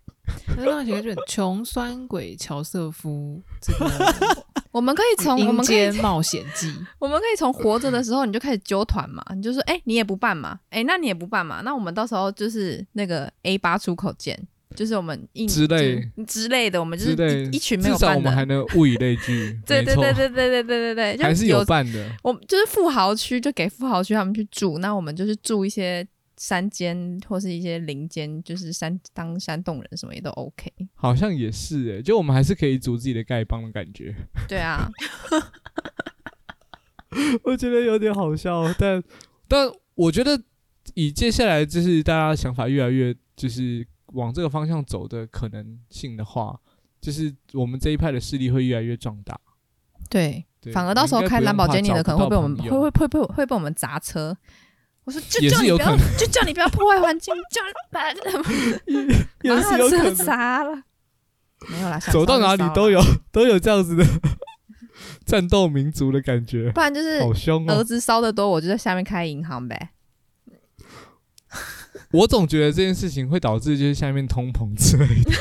那让写个剧本，穷酸鬼乔瑟夫，这个 [LAUGHS] 我们可以从《阴间冒险记》，[LAUGHS] 我们可以从活着的时候你就开始揪团嘛，你就说，哎、欸，你也不办嘛，哎、欸，那你也不办嘛，那我们到时候就是那个 A 八出口见。就是我们一之类之类的，我们就是一,一群没有办的，至少我们还能物以类聚。对对对对对对对对对，还是有办的。我就是富豪区，就给富豪区他们去住，那我们就是住一些山间或是一些林间，就是山当山洞人什么也都 OK。好像也是诶、欸，就我们还是可以组自己的丐帮的感觉。对啊，[LAUGHS] 我觉得有点好笑，但但我觉得以接下来就是大家想法越来越就是。往这个方向走的可能性的话，就是我们这一派的势力会越来越壮大。对，对，反而到时候开蓝宝坚尼的可能会被我们会会会被会被我们砸车。我说就叫你不要，就叫你不要破坏环境，叫你把 [LAUGHS] 也是有可能砸了。没有啦，走到哪里都有都有这样子的 [LAUGHS] 战斗民族的感觉。不然就是好凶，儿子烧的多，我就在下面开银行呗。我总觉得这件事情会导致就是下面通膨之类的，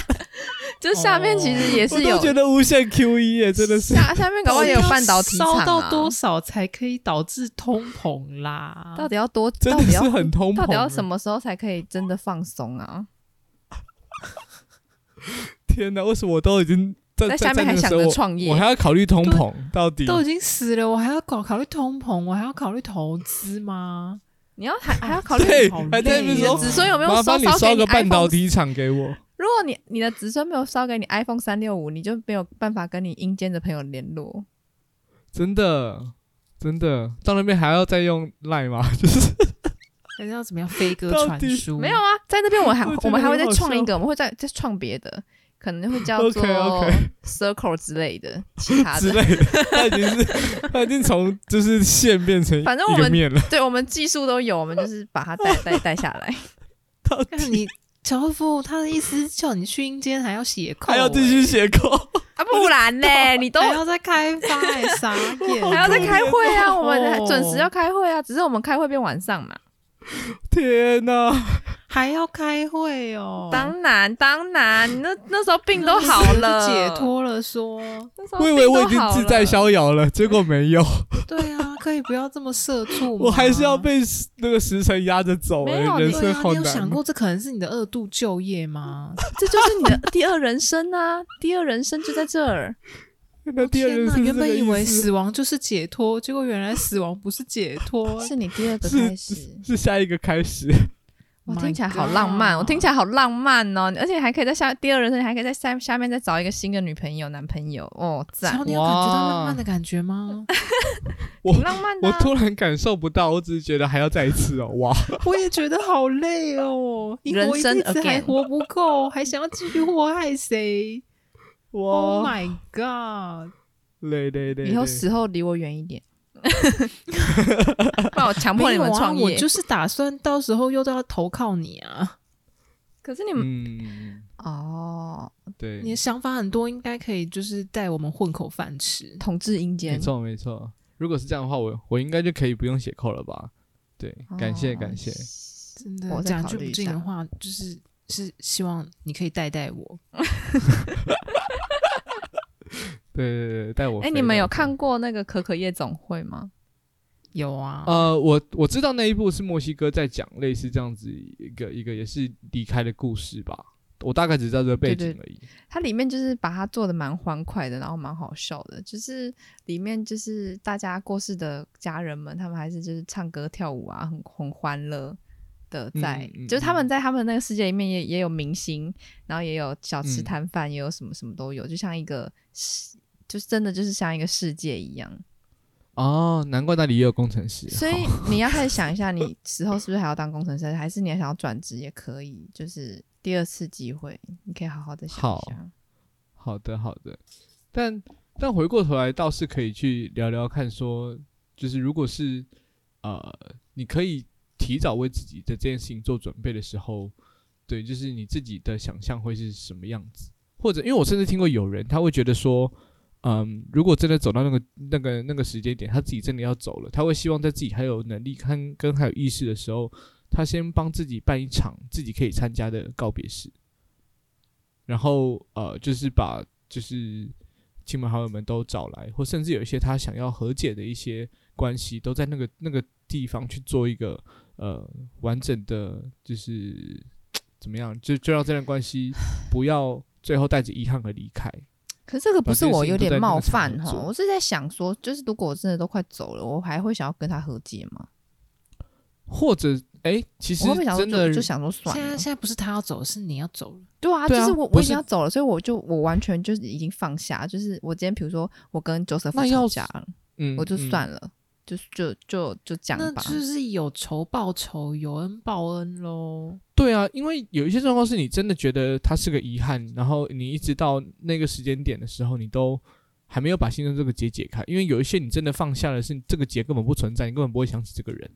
[LAUGHS] 就下面其实也是有，我觉得无限 QE 耶，真的是下下面搞不好也有半导体。烧到多少才可以导致通膨啦？到底要多？[LAUGHS] 真的是很通膨。到底要什么时候才可以真的放松啊？[LAUGHS] 天哪！为什么我都已经在，在下面还想着创业，我还要考虑通膨？到底都已经死了，我还要搞考虑通膨，我还要考虑投资吗？你要还还要考虑？对，还在那边说子孙有没有？麻烦你烧个半导体厂给我。如果你你的子孙没有烧给你 iPhone 三六五，你就没有办法跟你阴间的朋友联络。真的，真的，到那边还要再用 Line 吗？[LAUGHS] 就是还是要怎么样飞鸽传书？没有啊，在那边我还我，我们还会再创一个，我们会再再创别的。可能会叫做 circle 之类的，[LAUGHS] 其他的之类的，他已经是 [LAUGHS] 他已经从就是线变成反正我们对我们技术都有，我们就是把它带 [LAUGHS] 带带下来。但你乔瑟夫他的意思叫你去阴间还要写扣，还要继续写扣啊？不然呢？你都还要再开发、欸，傻眼，还要再开会啊？我们准时要开会啊，只是我们开会变晚上嘛。[LAUGHS] 天哪！还要开会哦？当然，当然，你那 [LAUGHS] 那时候病都好了，解脱了说。我以为我已经自在逍遥了，结果没有。对啊，可以不要这么社畜吗？[LAUGHS] 我还是要被那个时辰压着走。没有，人生好难。你有想过这可能是你的二度就业吗？这就是你的第二人生啊！第二人生就在这儿。那第二人生原本以为死亡就是解脱，结果原来死亡不是解脱，[LAUGHS] 是你第二个开始，是，是下一个开始。[LAUGHS] 我听起来好浪漫，我听起来好浪漫哦！而且还可以在下第二人生，还可以在下下面再找一个新的女朋友、男朋友哦，赞！你有感觉到浪漫的感觉吗？[LAUGHS] 我浪漫的、啊，我突然感受不到，我只是觉得还要再一次哦，哇！我也觉得好累哦，人生一次还活不够，还想要继续祸害谁？哇！Oh my god！累累累！以后死后离我远一点。[LAUGHS] 把我强迫你们创业，我就是打算到时候又都要投靠你啊！可是你们，嗯、哦，对，你的想法很多，应该可以就是带我们混口饭吃，统治阴间。没错没错，如果是这样的话，我我应该就可以不用写扣了吧？对，感谢、哦、感谢，真的讲句不敬的话，就是是希望你可以带带我。[LAUGHS] 对对对，带我。哎、欸，你们有看过那个《可可夜总会》吗？有啊。呃，我我知道那一部是墨西哥在讲类似这样子一个一个也是离开的故事吧。我大概只知道这个背景而已。它里面就是把它做的蛮欢快的，然后蛮好笑的。就是里面就是大家过世的家人们，他们还是就是唱歌跳舞啊，很很欢乐的在。嗯嗯、就是他们在他们那个世界里面也也有明星，然后也有小吃摊贩，嗯、也有什么什么都有，就像一个。就是真的，就是像一个世界一样哦，难怪那里也有工程师。所以你要开始 [LAUGHS] 想一下，你之后是不是还要当工程师，还是你要想要转职也可以？就是第二次机会，你可以好好的想一下。好，好的，好的。但但回过头来，倒是可以去聊聊看，说就是如果是呃，你可以提早为自己的这件事情做准备的时候，对，就是你自己的想象会是什么样子？或者，因为我甚至听过有人他会觉得说。嗯，如果真的走到那个那个那个时间点，他自己真的要走了，他会希望在自己还有能力跟跟还有意识的时候，他先帮自己办一场自己可以参加的告别式，然后呃，就是把就是亲朋好友们都找来，或甚至有一些他想要和解的一些关系，都在那个那个地方去做一个呃完整的，就是怎么样，就就让这段关系不要最后带着遗憾而离开。可是这个不是我有点冒犯哈，我是在想说，就是如果我真的都快走了，我还会想要跟他和解吗？或者，哎、欸，其实真的就想说算了。现在现在不是他要走，是你要走了。对啊，就是我我已经要走了，所以我就我完全就是已经放下，就是我今天比如说我跟 Joseph 吵架了，嗯，我就算了。嗯就就就就讲吧，那就是有仇报仇，有恩报恩喽。对啊，因为有一些状况是你真的觉得它是个遗憾，然后你一直到那个时间点的时候，你都还没有把心中这个结解开。因为有一些你真的放下了是这个结根本不存在，你根本不会想起这个人。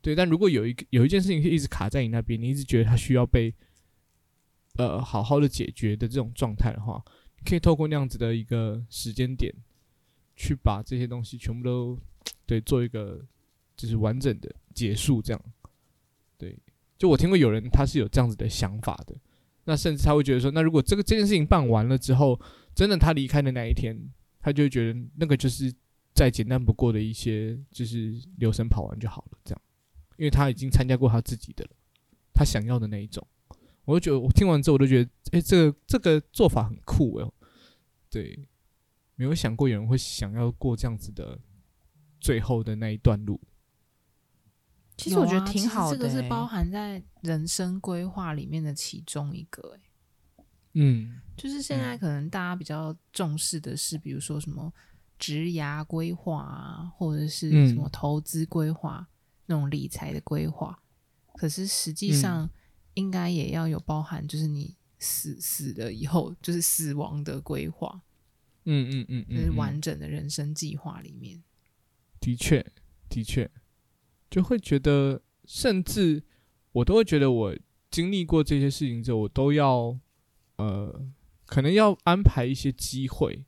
对，但如果有一个有一件事情是一直卡在你那边，你一直觉得它需要被呃好好的解决的这种状态的话，你可以透过那样子的一个时间点，去把这些东西全部都。对，做一个就是完整的结束，这样。对，就我听过有人他是有这样子的想法的，那甚至他会觉得说，那如果这个这件事情办完了之后，真的他离开的那一天，他就会觉得那个就是再简单不过的一些，就是流程跑完就好了，这样，因为他已经参加过他自己的了，他想要的那一种。我就觉得，我听完之后，我都觉得，哎、这个这个做法很酷哦。对，没有想过有人会想要过这样子的最后的那一段路。其实我觉得挺好的，这个是包含在人生规划里面的其中一个。哎，嗯，就是现在可能大家比较重视的是，比如说什么职涯规划啊，或者是什么投资规划、那种理财的规划。可是实际上，应该也要有包含，就是你死死了以后，就是死亡的规划。嗯嗯嗯，就是完整的人生计划里面。的确，的确。就会觉得，甚至我都会觉得，我经历过这些事情之后，我都要，呃，可能要安排一些机会，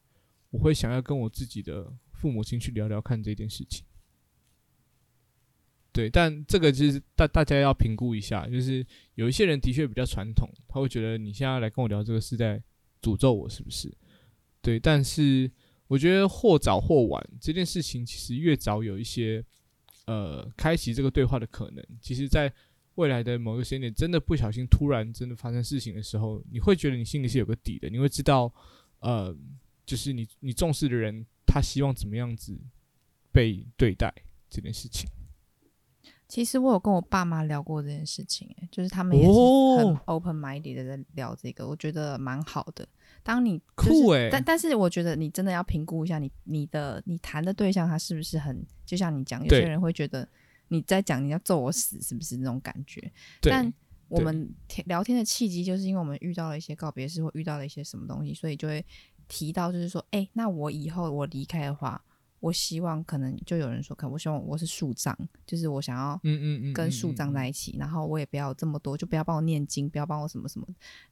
我会想要跟我自己的父母亲去聊聊看这件事情。对，但这个就是大大家要评估一下，就是有一些人的确比较传统，他会觉得你现在来跟我聊这个是在诅咒我，是不是？对，但是我觉得或早或晚，这件事情其实越早有一些。呃，开启这个对话的可能，其实，在未来的某个时间点，真的不小心突然真的发生事情的时候，你会觉得你心里是有个底的，你会知道，呃，就是你你重视的人，他希望怎么样子被对待这件事情。其实我有跟我爸妈聊过这件事情，欸，就是他们也是很 open minded 的在聊这个，我觉得蛮好的。当你、就是、酷哎、欸，但但是我觉得你真的要评估一下你你的你谈的对象他是不是很，就像你讲，有些人会觉得你在讲你要揍我死是不是那种感觉？但我们聊天的契机就是因为我们遇到了一些告别式或遇到了一些什么东西，所以就会提到就是说，哎、欸，那我以后我离开的话。我希望可能就有人说，可我希望我是树葬，就是我想要嗯嗯嗯跟树葬在一起，然后我也不要这么多，就不要帮我念经，不要帮我什么什么。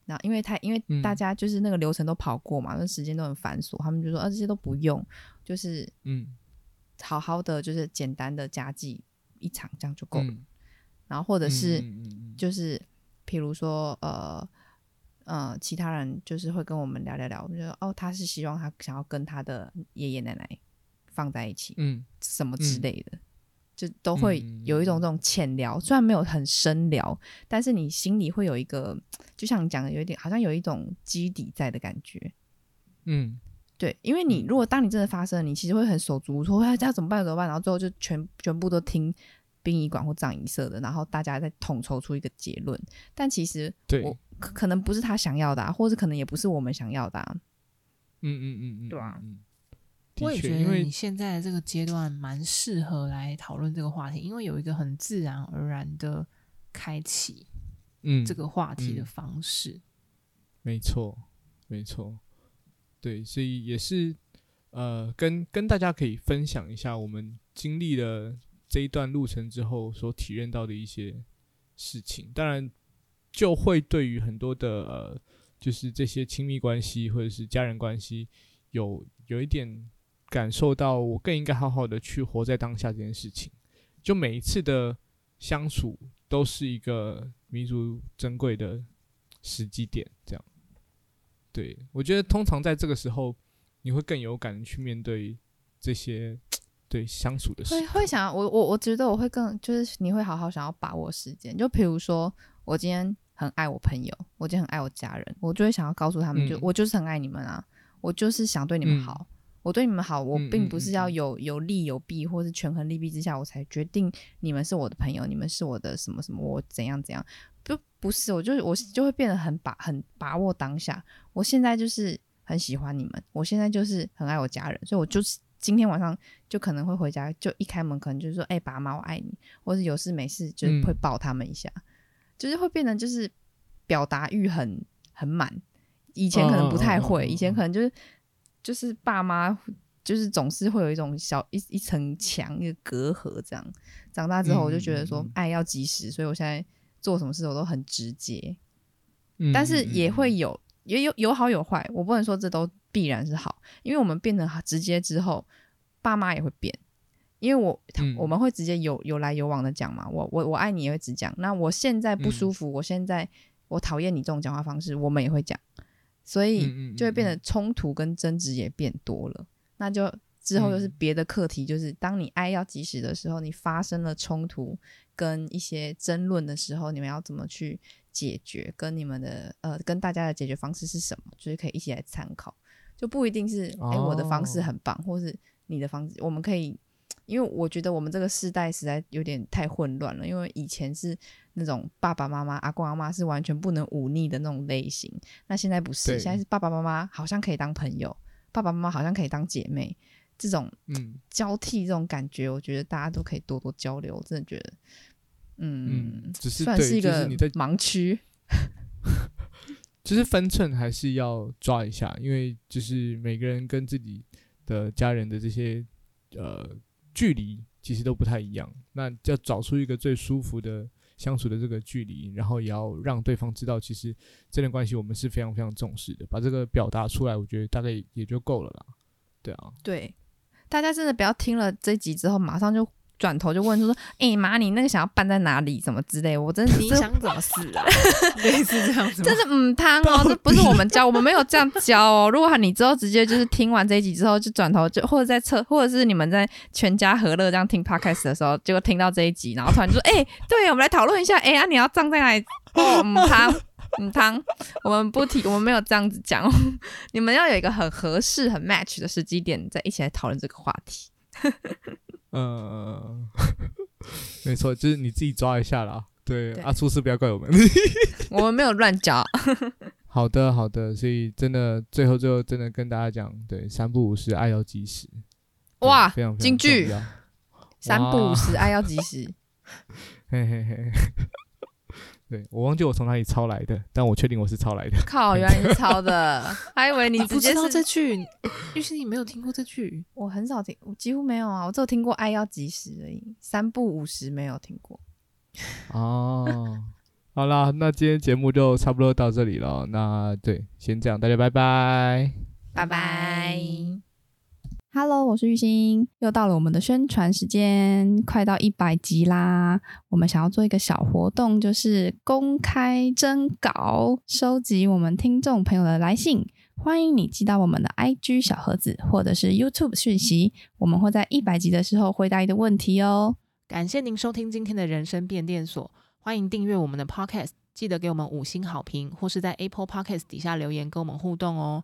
那因为他因为大家就是那个流程都跑过嘛，那、嗯、时间都很繁琐，他们就说啊这些都不用，就是嗯好好的就是简单的家祭一场这样就够了。嗯、然后或者是就是譬如说呃呃其他人就是会跟我们聊聊聊，我们就说哦他是希望他想要跟他的爷爷奶奶。放在一起，嗯，什么之类的，嗯、就都会有一种这种浅聊，虽然没有很深聊，但是你心里会有一个，就像你讲的，有一点好像有一种基底在的感觉，嗯，对，因为你如果当你真的发生了，你其实会很手足无措，要怎么办？怎么办？然后最后就全全部都听殡仪馆或葬仪社的，然后大家再统筹出一个结论，但其实我可可能不是他想要的、啊，或者可能也不是我们想要的、啊，嗯嗯嗯嗯，对啊。我也觉得你现在这个阶段蛮适合来讨论这个话题，因为有一个很自然而然的开启，嗯，这个话题的方式。没错，没错，对，所以也是呃，跟跟大家可以分享一下我们经历了这一段路程之后所体验到的一些事情。当然，就会对于很多的呃，就是这些亲密关系或者是家人关系有有一点。感受到我更应该好好的去活在当下这件事情，就每一次的相处都是一个弥足珍贵的时机点，这样。对，我觉得通常在这个时候，你会更有感去面对这些 [TSK] 对相处的事。会会想我我我觉得我会更就是你会好好想要把握时间，就比如说我今天很爱我朋友，我今天很爱我家人，我就会想要告诉他们就，就、嗯、我就是很爱你们啊，我就是想对你们好。嗯我对你们好，我并不是要有有利有弊，或是权衡利弊之下，我才决定你们是我的朋友，你们是我的什么什么，我怎样怎样，不不是，我就是我就会变得很把很把握当下。我现在就是很喜欢你们，我现在就是很爱我家人，所以我就是今天晚上就可能会回家，就一开门可能就是说，哎、欸，爸妈我爱你，或者有事没事就会抱他们一下，嗯、就是会变得就是表达欲很很满。以前可能不太会，以前可能就是。就是爸妈，就是总是会有一种小一一层墙，一个隔阂这样。长大之后，我就觉得说，爱要及时，所以我现在做什么事我都很直接。但是也会有，也有有好有坏。我不能说这都必然是好，因为我们变得直接之后，爸妈也会变。因为我我们会直接有有来有往的讲嘛，我我我爱你也会直讲。那我现在不舒服，我现在我讨厌你这种讲话方式，我们也会讲，所以就会变得冲突跟争执也变多了。那就之后又是别的课题，就是当你爱要及时的时候，你发生了冲突跟一些争论的时候，你们要怎么去解决？跟你们的呃，跟大家的解决方式是什么？就是可以一起来参考，就不一定是哎、欸、我的方式很棒，哦、或是你的方式，我们可以。因为我觉得我们这个世代实在有点太混乱了。因为以前是那种爸爸妈妈、阿公阿妈是完全不能忤逆的那种类型，那现在不是，现在是爸爸妈妈好像可以当朋友，爸爸妈妈好像可以当姐妹，这种嗯交替这种感觉，我觉得大家都可以多多交流。我真的觉得，嗯，嗯只是算是一个盲区，[LAUGHS] 就是分寸还是要抓一下，因为就是每个人跟自己的家人的这些呃。距离其实都不太一样，那要找出一个最舒服的相处的这个距离，然后也要让对方知道，其实这段关系我们是非常非常重视的，把这个表达出来，我觉得大概也就够了啦。对啊，对，大家真的不要听了这集之后马上就。转头就问说说，哎、欸、妈，你那个想要办在哪里？什么之类？我真的，你想怎么死啊？[LAUGHS] 类似这样子，这是嗯汤哦，这不是我们教，我们没有这样教哦。如果你之后直接就是听完这一集之后就转头就或者在车，或者是你们在全家和乐这样听 podcast 的时候，结果听到这一集，然后突然就说，哎、欸，对，我们来讨论一下，哎、欸、啊，你要葬在哪里？哦，嗯汤嗯汤，我们不提，我们没有这样子讲，[LAUGHS] 你们要有一个很合适、很 match 的时机点，再一起来讨论这个话题。嗯，[LAUGHS] 没错，就是你自己抓一下啦。对，阿出事不要怪我们，[LAUGHS] 我们没有乱讲。[LAUGHS] 好的，好的，所以真的最后最后真的跟大家讲，对，三不五时，爱要及时。哇，非常京剧，三不五时，爱要及时。嘿嘿嘿。对，我忘记我从哪里抄来的，但我确定我是抄来的。靠，原来你是抄的，[LAUGHS] 还以为你直接知道这句。于是你没有听过这句，我很少听，我几乎没有啊，我只有听过“爱要及时”而已，“三不五十”没有听过。哦，好啦，那今天节目就差不多到这里了。那对，先这样，大家拜拜，拜拜。Hello，我是玉兴，又到了我们的宣传时间，快到一百集啦！我们想要做一个小活动，就是公开征稿，收集我们听众朋友的来信。欢迎你寄到我们的 IG 小盒子，或者是 YouTube 讯息，我们会在一百集的时候回答你的问题哦。感谢您收听今天的人生变电所，欢迎订阅我们的 Podcast，记得给我们五星好评，或是在 Apple Podcast 底下留言跟我们互动哦。